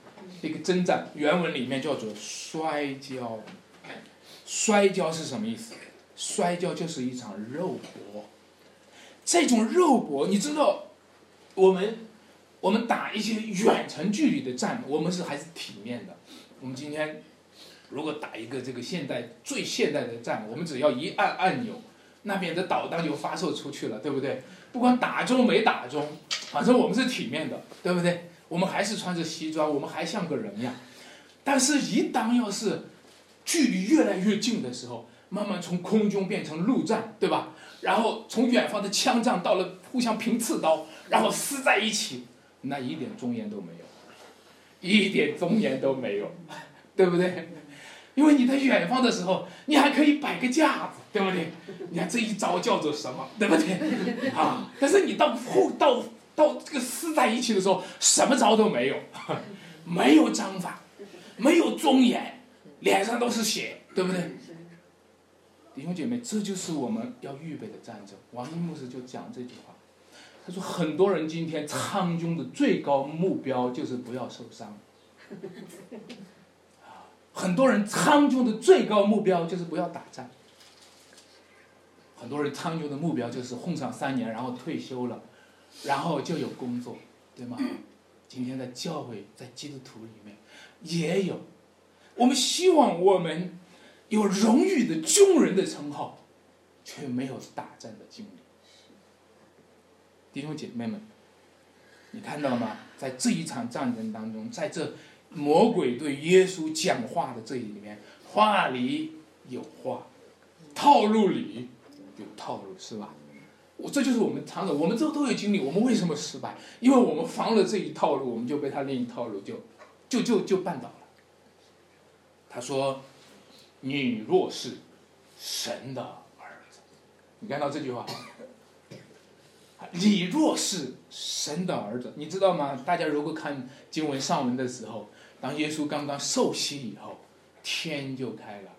一个征战原文里面叫做摔跤，摔跤是什么意思？摔跤就是一场肉搏，这种肉搏，你知道，我们我们打一些远程距离的战，我们是还是体面的，我们今天。如果打一个这个现代最现代的战，我们只要一按按钮，那边的导弹就发射出去了，对不对？不管打中没打中，反正我们是体面的，对不对？我们还是穿着西装，我们还像个人样。但是，一旦要是距离越来越近的时候，慢慢从空中变成陆战，对吧？然后从远方的枪战到了互相拼刺刀，然后撕在一起，那一点尊严都没有，一点尊严都没有，对不对？因为你在远方的时候，你还可以摆个架子，对不对？你看这一招叫做什么，对不对？啊！但是你到后到到这个撕在一起的时候，什么招都没有，没有章法，没有尊严，脸上都是血，对不对？弟兄姐妹，这就是我们要预备的战争。王一牧师就讲这句话，他说很多人今天参军的最高目标就是不要受伤。很多人参军的最高目标就是不要打仗。很多人参军的目标就是混上三年，然后退休了，然后就有工作，对吗？<clears throat> 今天在教会，在基督徒里面也有。我们希望我们有荣誉的军人的称号，却没有打仗的经历。弟兄姐妹们，你看到了吗？在这一场战争当中，在这。魔鬼对耶稣讲话的这里面，话里有话，套路里有套路，是吧？我这就是我们常常，我们这都有经历。我们为什么失败？因为我们防了这一套路，我们就被他另一套路就，就就就绊倒了。他说：“你若是神的儿子，你看到这句话？你若是神的儿子，你知道吗？大家如果看经文上文的时候。”当耶稣刚刚受洗以后，天就开了，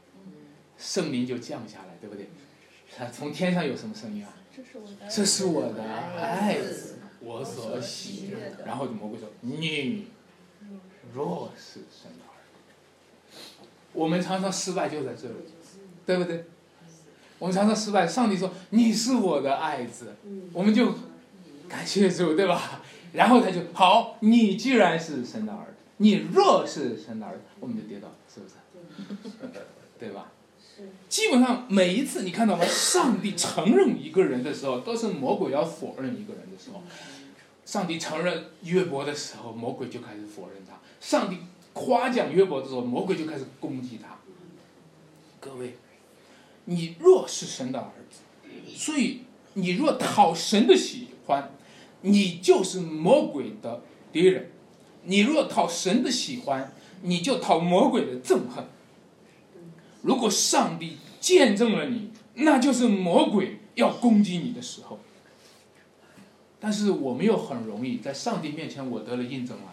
圣灵就降下来，对不对？从天上有什么声音啊？这是我的爱子，我所喜悦的。然后魔鬼说：“你若是神的儿子。”我们常常失败就在这里，对不对？我们常常失败。上帝说：“你是我的爱子。”我们就感谢主，对吧？然后他就好，你既然是神的儿子。你若是神的儿子，我们就跌倒，是不是？对吧？基本上每一次你看到吗？上帝承认一个人的时候，都是魔鬼要否认一个人的时候。上帝承认约伯的时候，魔鬼就开始否认他；上帝夸奖约伯的时候，魔鬼就开始攻击他。各位，你若是神的儿子，所以你若讨神的喜欢，你就是魔鬼的敌人；你若讨神的喜欢，你就讨魔鬼的憎恨。如果上帝见证了你，那就是魔鬼要攻击你的时候。但是我们又很容易在上帝面前，我得了印证了，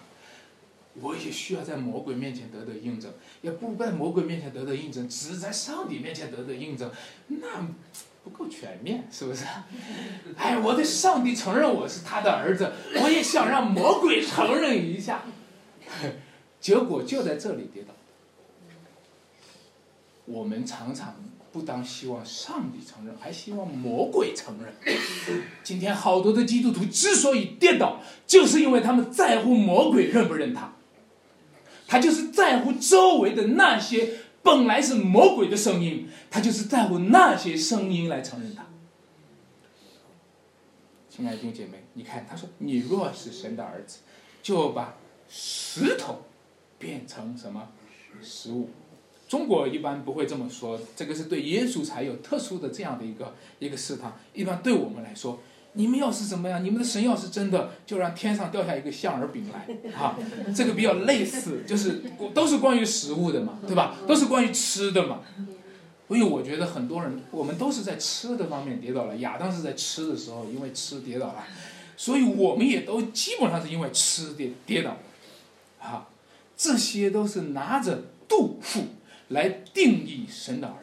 我也需要在魔鬼面前得的印证，也不在魔鬼面前得的印证，只是在上帝面前得的印证，那不够全面，是不是？<laughs> 哎，我的上帝承认我是他的儿子，我也想让魔鬼承认一下，<laughs> 结果就在这里跌倒。我们常常不当希望上帝承认，还希望魔鬼承认。<coughs> 今天好多的基督徒之所以跌倒，就是因为他们在乎魔鬼认不认他，他就是在乎周围的那些本来是魔鬼的声音，他就是在乎那些声音来承认他。亲爱的弟兄姐妹，你看，他说：“你若是神的儿子，就把石头变成什么食物。”中国一般不会这么说，这个是对耶稣才有特殊的这样的一个一个试探。一般对我们来说，你们要是怎么样，你们的神要是真的，就让天上掉下一个象儿饼来，啊，这个比较类似，就是都是关于食物的嘛，对吧？都是关于吃的嘛。所以我觉得很多人，我们都是在吃的方面跌倒了。亚当是在吃的时候因为吃跌倒了，所以我们也都基本上是因为吃跌跌倒，啊，这些都是拿着杜甫。来定义神的儿，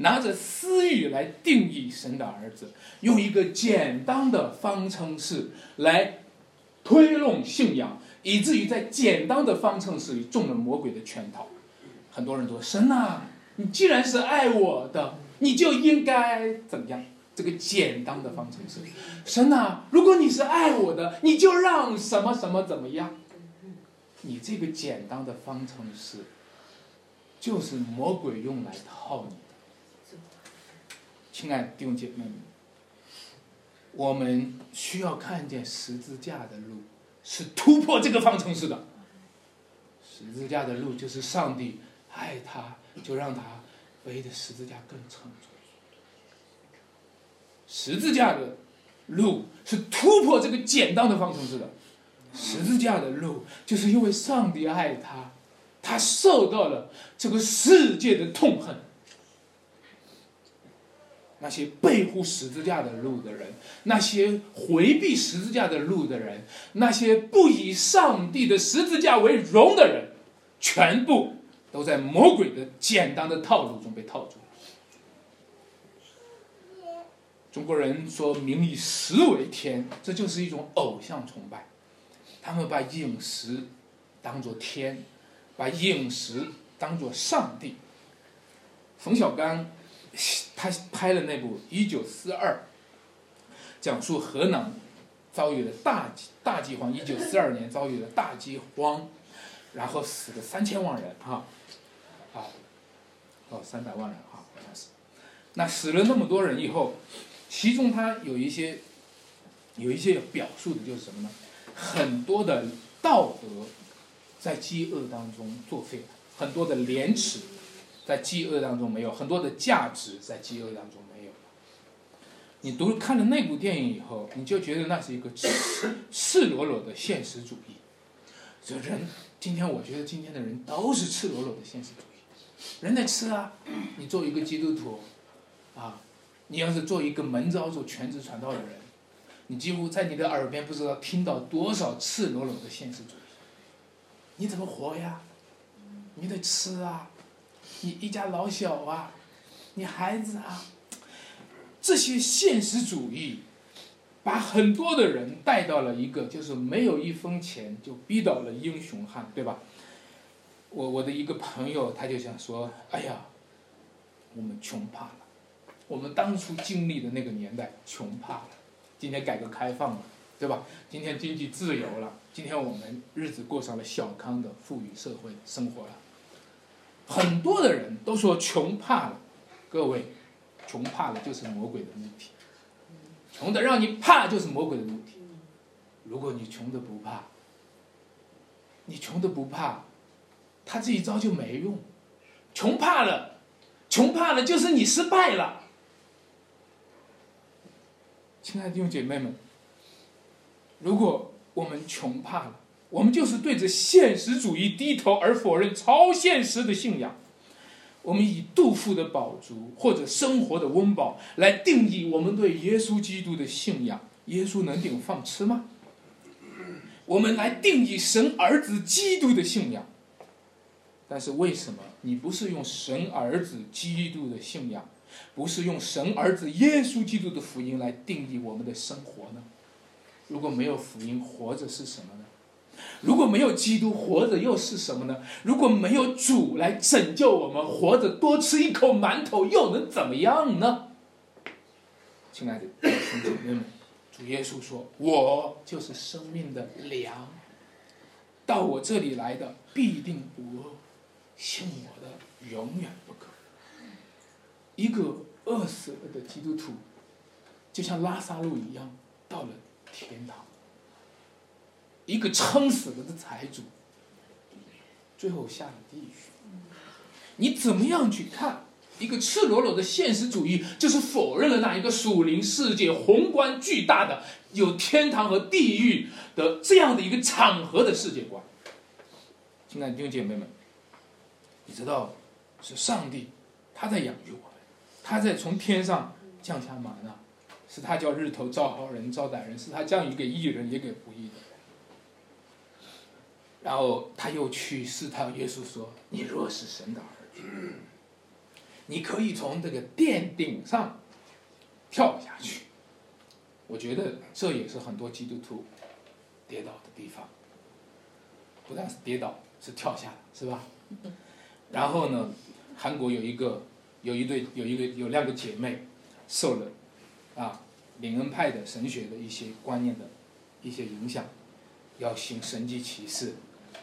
拿着私欲来定义神的儿子，用一个简单的方程式来推论信仰，以至于在简单的方程式里中了魔鬼的圈套。很多人说：“神啊，你既然是爱我的，你就应该怎么样？”这个简单的方程式，神啊，如果你是爱我的，你就让什么什么怎么样？你这个简单的方程式。就是魔鬼用来套你，亲爱的弟兄姐妹们，我们需要看见十字架的路是突破这个方程式的。十字架的路就是上帝爱他，就让他背的十字架更沉重。十字架的路是突破这个简单的方程式的。十字架的路就是因为上帝爱他。他受到了这个世界的痛恨。那些背负十字架的路的人，那些回避十字架的路的人，那些不以上帝的十字架为荣的人，全部都在魔鬼的简单的套路中被套住了。中国人说“民以食为天”，这就是一种偶像崇拜。他们把饮食当做天。把饮食当做上帝。冯小刚他拍了那部《一九四二》，讲述河南遭遇了大大饥荒。一九四二年遭遇了大饥荒，然后死了三千万人哈，啊，哦三百万人哈好像是。那死了那么多人以后，其中他有一些有一些表述的就是什么呢？很多的道德。在饥饿当中作废了，很多的廉耻，在饥饿当中没有，很多的价值在饥饿当中没有。你读看了那部电影以后，你就觉得那是一个赤赤裸裸的现实主义。这人，今天我觉得今天的人都是赤裸裸的现实主义。人在吃啊，你做一个基督徒，啊，你要是做一个门招做全职传道的人，你几乎在你的耳边不知道听到多少赤裸裸的现实主义。你怎么活呀？你得吃啊！你一家老小啊，你孩子啊，这些现实主义，把很多的人带到了一个就是没有一分钱就逼倒了英雄汉，对吧？我我的一个朋友他就想说：“哎呀，我们穷怕了，我们当初经历的那个年代穷怕了，今天改革开放了。”对吧？今天经济自由了，今天我们日子过上了小康的富裕社会生活了。很多的人都说穷怕了，各位，穷怕了就是魔鬼的目的，穷的让你怕就是魔鬼的目的。如果你穷的不怕，你穷的不怕，他这一招就没用。穷怕了，穷怕了就是你失败了。亲爱的弟兄姐妹们，如果我们穷怕了，我们就是对着现实主义低头而否认超现实的信仰。我们以杜甫的饱足或者生活的温饱来定义我们对耶稣基督的信仰。耶稣能顶饭吃吗？我们来定义神儿子基督的信仰。但是为什么你不是用神儿子基督的信仰，不是用神儿子耶稣基督的福音来定义我们的生活呢？如果没有福音，活着是什么呢？如果没有基督，活着又是什么呢？如果没有主来拯救我们，活着多吃一口馒头又能怎么样呢？亲爱的弟兄姐妹们，主耶稣说：“我就是生命的粮，到我这里来的必定不饿，信我的永远不渴。”一个饿死了的基督徒，就像拉萨路一样，到了天堂。一个撑死了的财主，最后下了地狱。你怎么样去看一个赤裸裸的现实主义，就是否认了那一个属灵世界宏观巨大的有天堂和地狱的这样的一个场合的世界观？亲爱的弟兄姐妹们，你知道是上帝他在养育我们，他在从天上降下玛纳，是他叫日头照好人招歹人，是他降雨给义人也给不义的。然后他又去试探耶稣说：“你若是神的儿子，你可以从这个殿顶上跳下去。”我觉得这也是很多基督徒跌倒的地方，不但是跌倒，是跳下，是吧？然后呢，韩国有一个有一对有一个有两个姐妹受了啊灵恩派的神学的一些观念的一些影响，要行神迹奇事。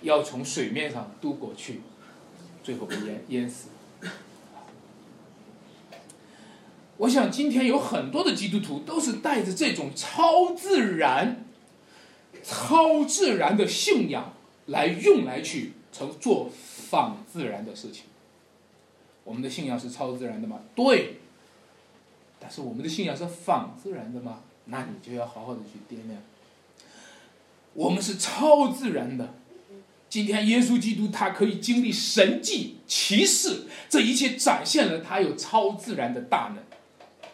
要从水面上渡过去，最后被淹淹死。我想今天有很多的基督徒都是带着这种超自然、超自然的信仰来用来去成做仿自然的事情。我们的信仰是超自然的吗？对。但是我们的信仰是仿自然的吗？那你就要好好的去掂量。我们是超自然的。今天耶稣基督他可以经历神迹奇事，这一切展现了他有超自然的大能，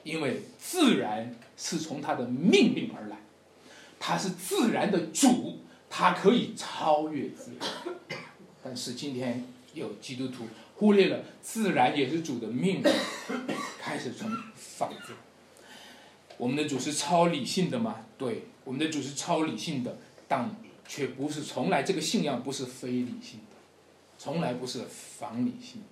因为自然是从他的命令而来，他是自然的主，他可以超越自然。但是今天有基督徒忽略了自然也是主的命令，开始从反自我们的主是超理性的吗？对，我们的主是超理性的，当。却不是从来这个信仰不是非理性的，从来不是反理性的。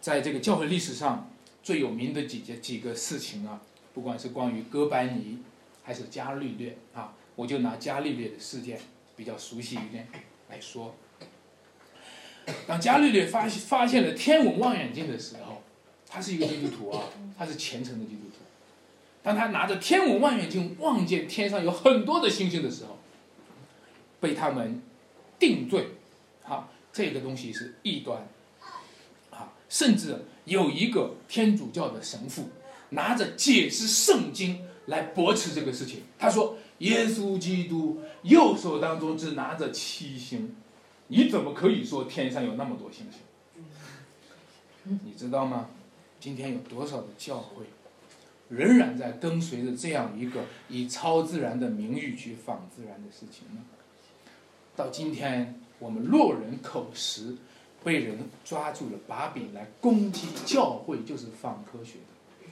在这个教会历史上最有名的几件几个事情啊，不管是关于哥白尼还是伽利略啊，我就拿伽利略的事件比较熟悉一点来说。当伽利略发发现了天文望远镜的时候，他是一个基督徒啊，他是虔诚的基督徒。当他拿着天文望远镜望见天上有很多的星星的时候，被他们定罪，啊，这个东西是异端，啊，甚至有一个天主教的神父拿着解释圣经来驳斥这个事情。他说：“耶稣基督右手当中只拿着七星，你怎么可以说天上有那么多星星？你知道吗？今天有多少的教会？”仍然在跟随着这样一个以超自然的名誉去仿自然的事情呢？到今天，我们落人口实，被人抓住了把柄来攻击教会，就是仿科学的。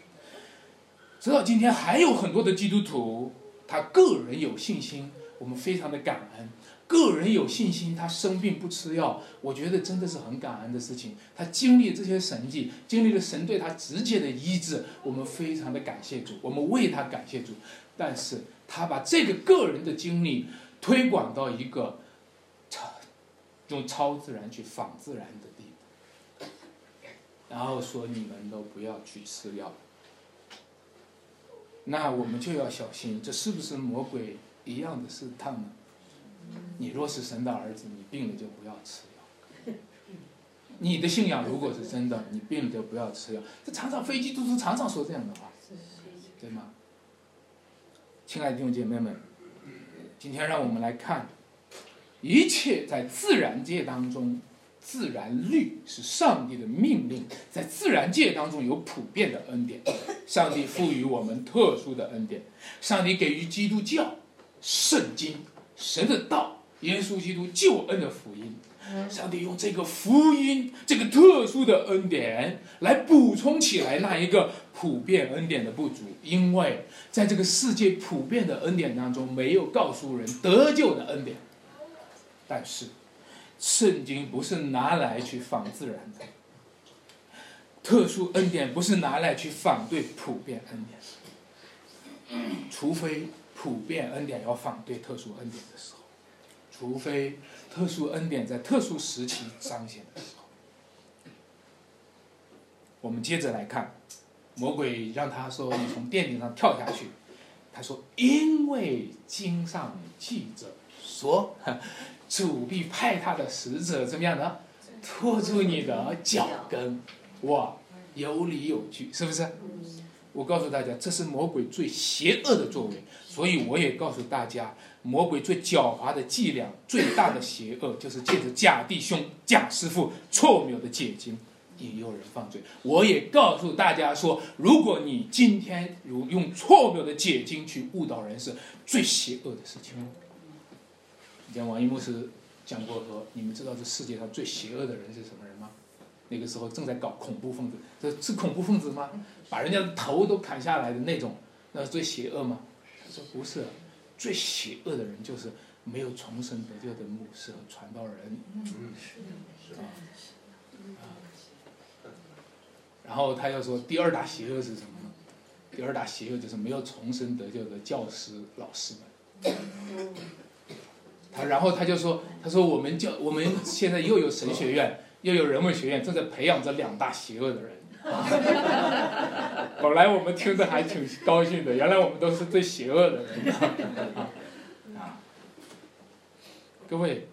直到今天，还有很多的基督徒，他个人有信心，我们非常的感恩。个人有信心，他生病不吃药，我觉得真的是很感恩的事情。他经历这些神迹，经历了神对他直接的医治，我们非常的感谢主，我们为他感谢主。但是他把这个个人的经历推广到一个超用超自然去仿自然的地步，然后说你们都不要去吃药。那我们就要小心，这是不是魔鬼一样的试探呢？你若是神的儿子，你病了就不要吃药。你的信仰如果是真的，你病了就不要吃药。这常常飞机都是常常说这样的话，对吗？亲爱的弟兄姐妹们，今天让我们来看，一切在自然界当中。自然律是上帝的命令，在自然界当中有普遍的恩典，上帝赋予我们特殊的恩典，上帝给予基督教、圣经、神的道、耶稣基督救恩的福音，上帝用这个福音这个特殊的恩典来补充起来那一个普遍恩典的不足，因为在这个世界普遍的恩典当中没有告诉人得救的恩典，但是。圣经不是拿来去仿自然的，特殊恩典不是拿来去反对普遍恩典，除非普遍恩典要反对特殊恩典的时候，除非特殊恩典在特殊时期彰显的时候。我们接着来看，魔鬼让他说：“你从殿顶上跳下去。”他说：“因为经上记着说。”主必派他的使者怎么样呢？拖住你的脚跟，哇，有理有据，是不是？我告诉大家，这是魔鬼最邪恶的作为。所以我也告诉大家，魔鬼最狡猾的伎俩、最大的邪恶，就是借着假弟兄、假师傅错谬的解经引诱人犯罪。我也告诉大家说，如果你今天如用错谬的解经去误导人，是最邪恶的事情。讲王一牧师讲过说，你们知道这世界上最邪恶的人是什么人吗？那个时候正在搞恐怖分子，这是恐怖分子吗？把人家的头都砍下来的那种，那是最邪恶吗？他说不是，最邪恶的人就是没有重生得救的牧师和传道人。嗯，是啊，啊，然后他又说，第二大邪恶是什么呢？第二大邪恶就是没有重生得救的教师老师们。他然后他就说：“他说我们教我们现在又有神学院，又有人文学院，正在培养着两大邪恶的人。本来我们听着还挺高兴的，原来我们都是最邪恶的人啊！各位，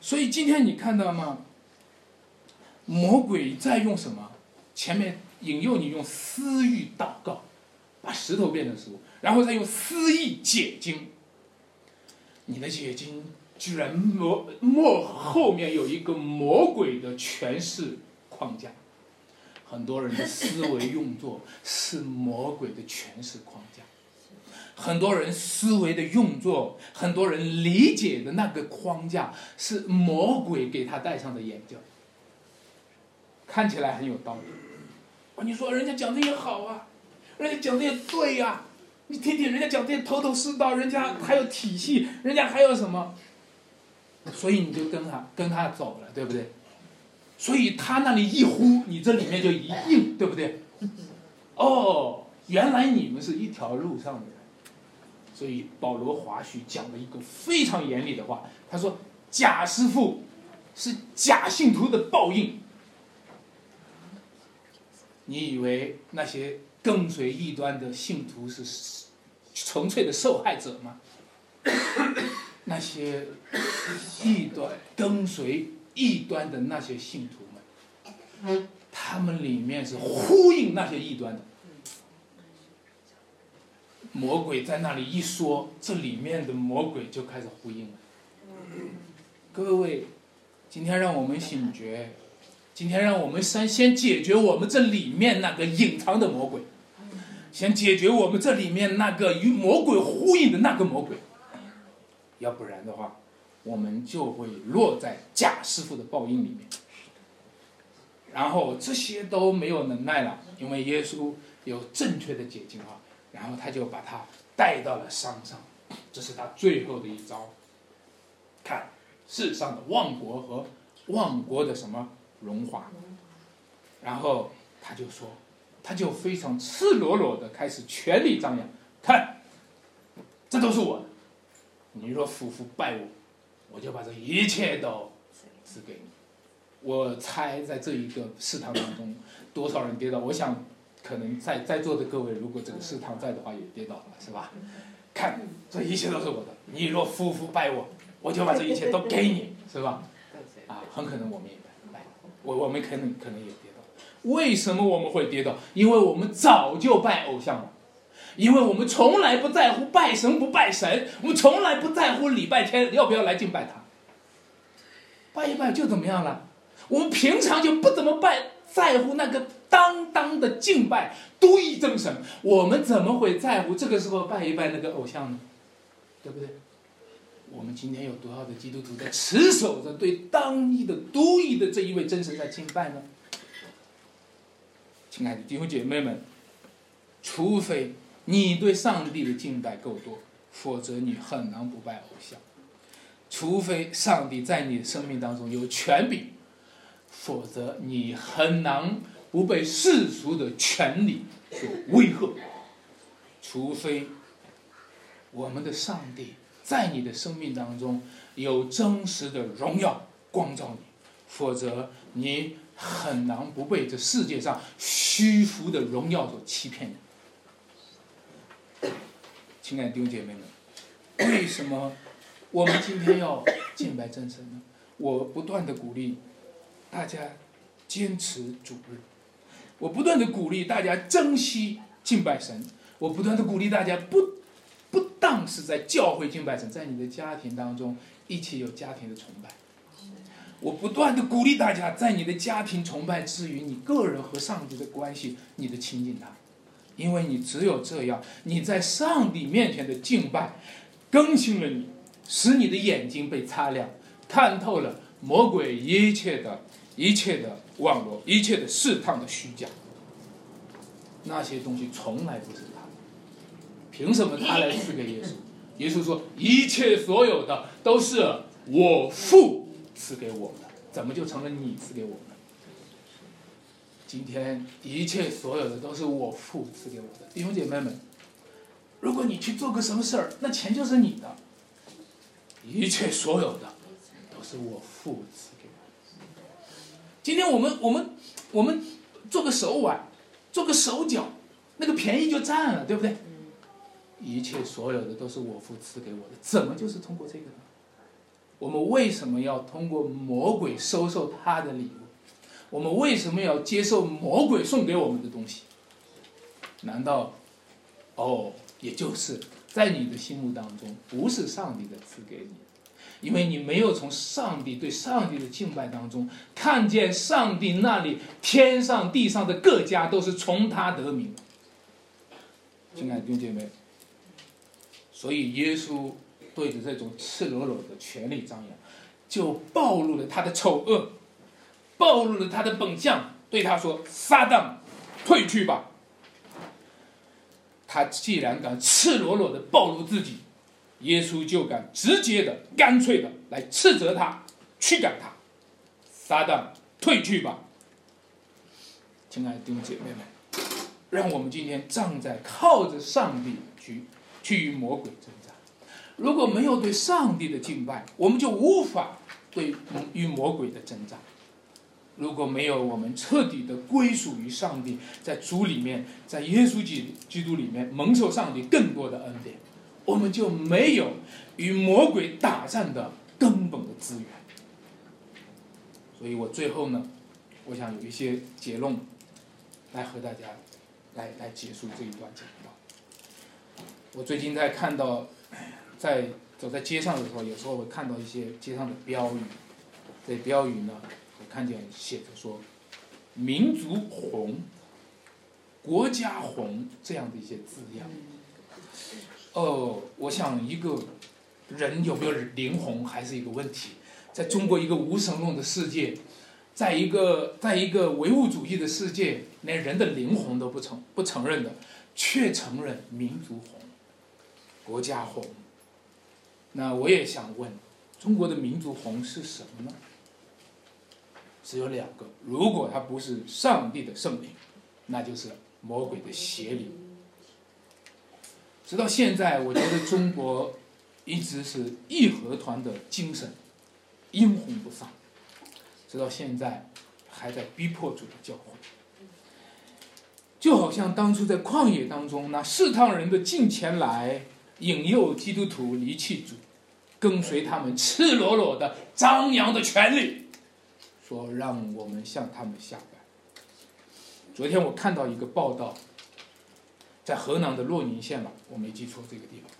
所以今天你看到吗？魔鬼在用什么？前面引诱你用私欲祷告，把石头变成食物，然后再用私意解经。”你的解经居然魔魔后面有一个魔鬼的诠释框架，很多人的思维用作是魔鬼的诠释框架，很多人思维的用作，很多人理解的那个框架是魔鬼给他戴上的眼镜，看起来很有道理。啊，你说人家讲的也好啊，人家讲的也对呀。你听听人家讲这些头头是道，人家还有体系，人家还有什么？所以你就跟他跟他走了，对不对？所以他那里一呼，你这里面就一应，对不对？哦，原来你们是一条路上的人。所以保罗华胥讲了一个非常严厉的话，他说：“假师傅是假信徒的报应。你以为那些跟随异端的信徒是？”纯粹的受害者吗？<coughs> 那些异端跟随异端的那些信徒们，他们里面是呼应那些异端的。魔鬼在那里一说，这里面的魔鬼就开始呼应了。各位，今天让我们醒觉，今天让我们先先解决我们这里面那个隐藏的魔鬼。先解决我们这里面那个与魔鬼呼应的那个魔鬼，要不然的话，我们就会落在假师傅的报应里面。然后这些都没有能耐了，因为耶稣有正确的解经啊，然后他就把他带到了山上，这是他最后的一招。看世上的万国和万国的什么荣华，然后他就说。他就非常赤裸裸的开始全力张扬，看，这都是我的，你若夫妇拜我，我就把这一切都赐给你。我猜在这一个食堂当中，多少人跌倒？我想，可能在在座的各位，如果这个食堂在的话，也跌倒了，是吧？看，这一切都是我的。你若夫妇拜我，我就把这一切都给你，是吧？啊，很可能我们也拜，我我们可能可能也跌倒。为什么我们会跌倒？因为我们早就拜偶像了，因为我们从来不在乎拜神不拜神，我们从来不在乎礼拜天要不要来敬拜他。拜一拜就怎么样了？我们平常就不怎么拜，在乎那个当当的敬拜，独一真神。我们怎么会在乎这个时候拜一拜那个偶像呢？对不对？我们今天有多少的基督徒在持守着对当一的独一的这一位真神在敬拜呢？亲爱的弟兄姐妹们，除非你对上帝的敬拜够多，否则你很难不拜偶像。除非上帝在你的生命当中有权柄，否则你很难不被世俗的权利所威吓。除非我们的上帝在你的生命当中有真实的荣耀光照你，否则你很难不被这世界上虚浮的荣耀所欺骗你。<coughs> 亲爱的弟兄姐妹们，<coughs> 为什么？我们今天要敬拜真神呢，我不断的鼓励大家坚持主日，我不断的鼓励大家珍惜敬拜神，我不断的鼓励大家不不当是在教会敬拜神，在你的家庭当中一起有家庭的崇拜，我不断的鼓励大家在你的家庭崇拜之余，你个人和上帝的关系，你的亲近他，因为你只有这样，你在上帝面前的敬拜更新了你。使你的眼睛被擦亮，看透了魔鬼一切的、一切的网络、一切的试探的虚假。那些东西从来不是他，凭什么他来赐给耶稣？<laughs> 耶稣说：“一切所有的都是我父赐给我的，怎么就成了你赐给我呢？”今天一切所有的都是我父赐给我的，弟兄姐妹们，如果你去做个什么事儿，那钱就是你的。一切所有的都是我父赐给我的。今天我们我们我们做个手腕，做个手脚，那个便宜就占了，对不对？一切所有的都是我父赐给我的，怎么就是通过这个呢？我们为什么要通过魔鬼收受他的礼物？我们为什么要接受魔鬼送给我们的东西？难道，哦，也就是。在你的心目当中，不是上帝的赐给你，因为你没有从上帝对上帝的敬拜当中看见上帝那里天上地上的各家都是从他得名。亲爱的弟兄姐妹，所以耶稣对着这种赤裸裸的权力张扬，就暴露了他的丑恶，暴露了他的本相，对他说：“撒旦，退去吧。”他既然敢赤裸裸的暴露自己，耶稣就敢直接的、干脆的来斥责他、驱赶他。撒旦，退去吧！亲爱的弟兄姐妹们，让我们今天站在靠着上帝去去与魔鬼争战。如果没有对上帝的敬拜，我们就无法对与魔鬼的征战。如果没有我们彻底的归属于上帝，在主里面，在耶稣基基督里面蒙受上帝更多的恩典，我们就没有与魔鬼打仗的根本的资源。所以我最后呢，我想有一些结论，来和大家来来结束这一段讲道。我最近在看到，在走在街上的时候，有时候会看到一些街上的标语，这标语呢。看见写着说“民族红”“国家红”这样的一些字样。哦，我想一个人有没有灵魂还是一个问题。在中国一个无神论的世界，在一个在一个唯物主义的世界，连人的灵魂都不承不承认的，却承认民族红、国家红。那我也想问，中国的民族红是什么呢？只有两个，如果它不是上帝的圣灵，那就是魔鬼的邪灵。直到现在，我觉得中国一直是义和团的精神，阴魂不散。直到现在还在逼迫主的教会。就好像当初在旷野当中，那试探人的近前来引诱基督徒离弃主，跟随他们赤裸裸的张扬的权利，说让我们向他们下拜。昨天我看到一个报道，在河南的洛宁县吧，我没记错这个地方，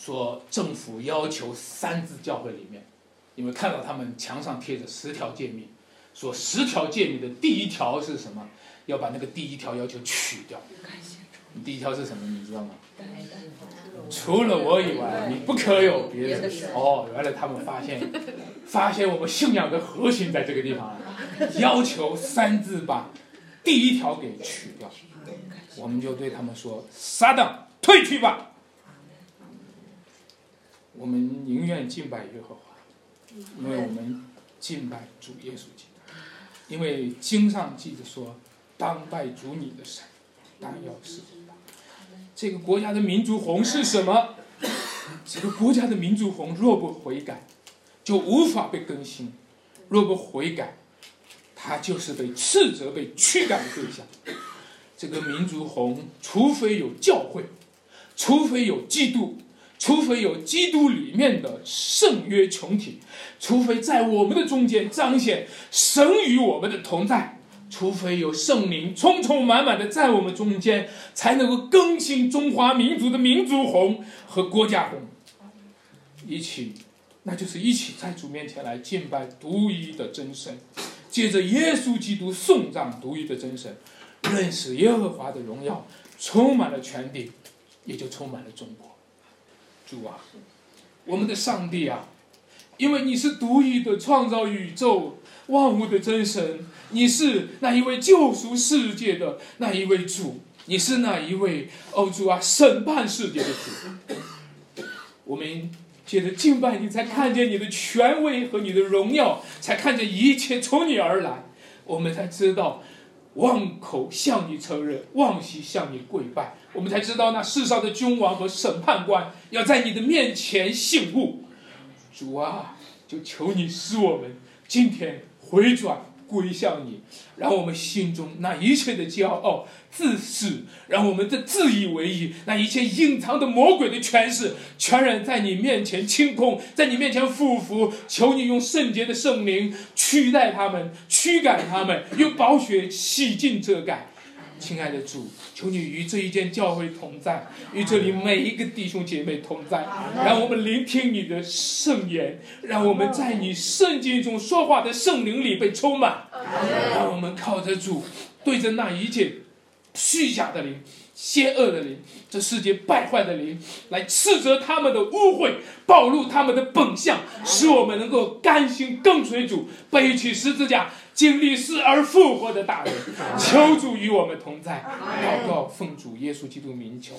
说政府要求三字教会里面，你们看到他们墙上贴着十条诫命，说十条诫命的第一条是什么？要把那个第一条要求取掉。第一条是什么？你知道吗？除了我以外，你不可有别人。哦，原来他们发现，发现我们信仰的核心在这个地方。要求三字把第一条给取掉，我们就对他们说：“撒旦，退去吧！”我们宁愿敬拜耶和华，因为我们敬拜主耶稣基督，因为经上记着说。当拜主你的神，但要是这个国家的民族红是什么？这个国家的民族红若不悔改，就无法被更新；若不悔改，他就是被斥责、被驱赶的对象。这个民族红，除非有教会，除非有基督，除非有基督里面的圣约群体，除非在我们的中间彰显神与我们的同在。除非有圣灵充充满满的在我们中间，才能够更新中华民族的民族红和国家红。一起，那就是一起在主面前来敬拜独一的真神，借着耶稣基督送葬独一的真神，认识耶和华的荣耀，充满了全地，也就充满了中国。主啊，我们的上帝啊，因为你是独一的创造宇宙万物的真神。你是那一位救赎世界的那一位主，你是那一位哦主啊，审判世界的主。<coughs> 我们借着敬拜你，才看见你的权威和你的荣耀，才看见一切从你而来。我们才知道，望口向你承认，望膝向你跪拜。我们才知道，那世上的君王和审判官要在你的面前信物。主啊，就求你使我们今天回转。归向你，让我们心中那一切的骄傲、自私，让我们的自以为意，那一切隐藏的魔鬼的权势，全然在你面前清空，在你面前俯伏，求你用圣洁的圣灵取代他们，驱赶他们，用宝血洗净遮盖。亲爱的主，求你与这一间教会同在，与这里每一个弟兄姐妹同在，让我们聆听你的圣言，让我们在你圣经中说话的圣灵里被充满，让我们靠着主，对着那一切虚假的灵。邪恶的灵，这世界败坏的灵，来斥责他们的污秽，暴露他们的本相，使我们能够甘心跟随主，背起十字架，经历死而复活的大人。<laughs> 求主与我们同在，祷告奉主耶稣基督名求。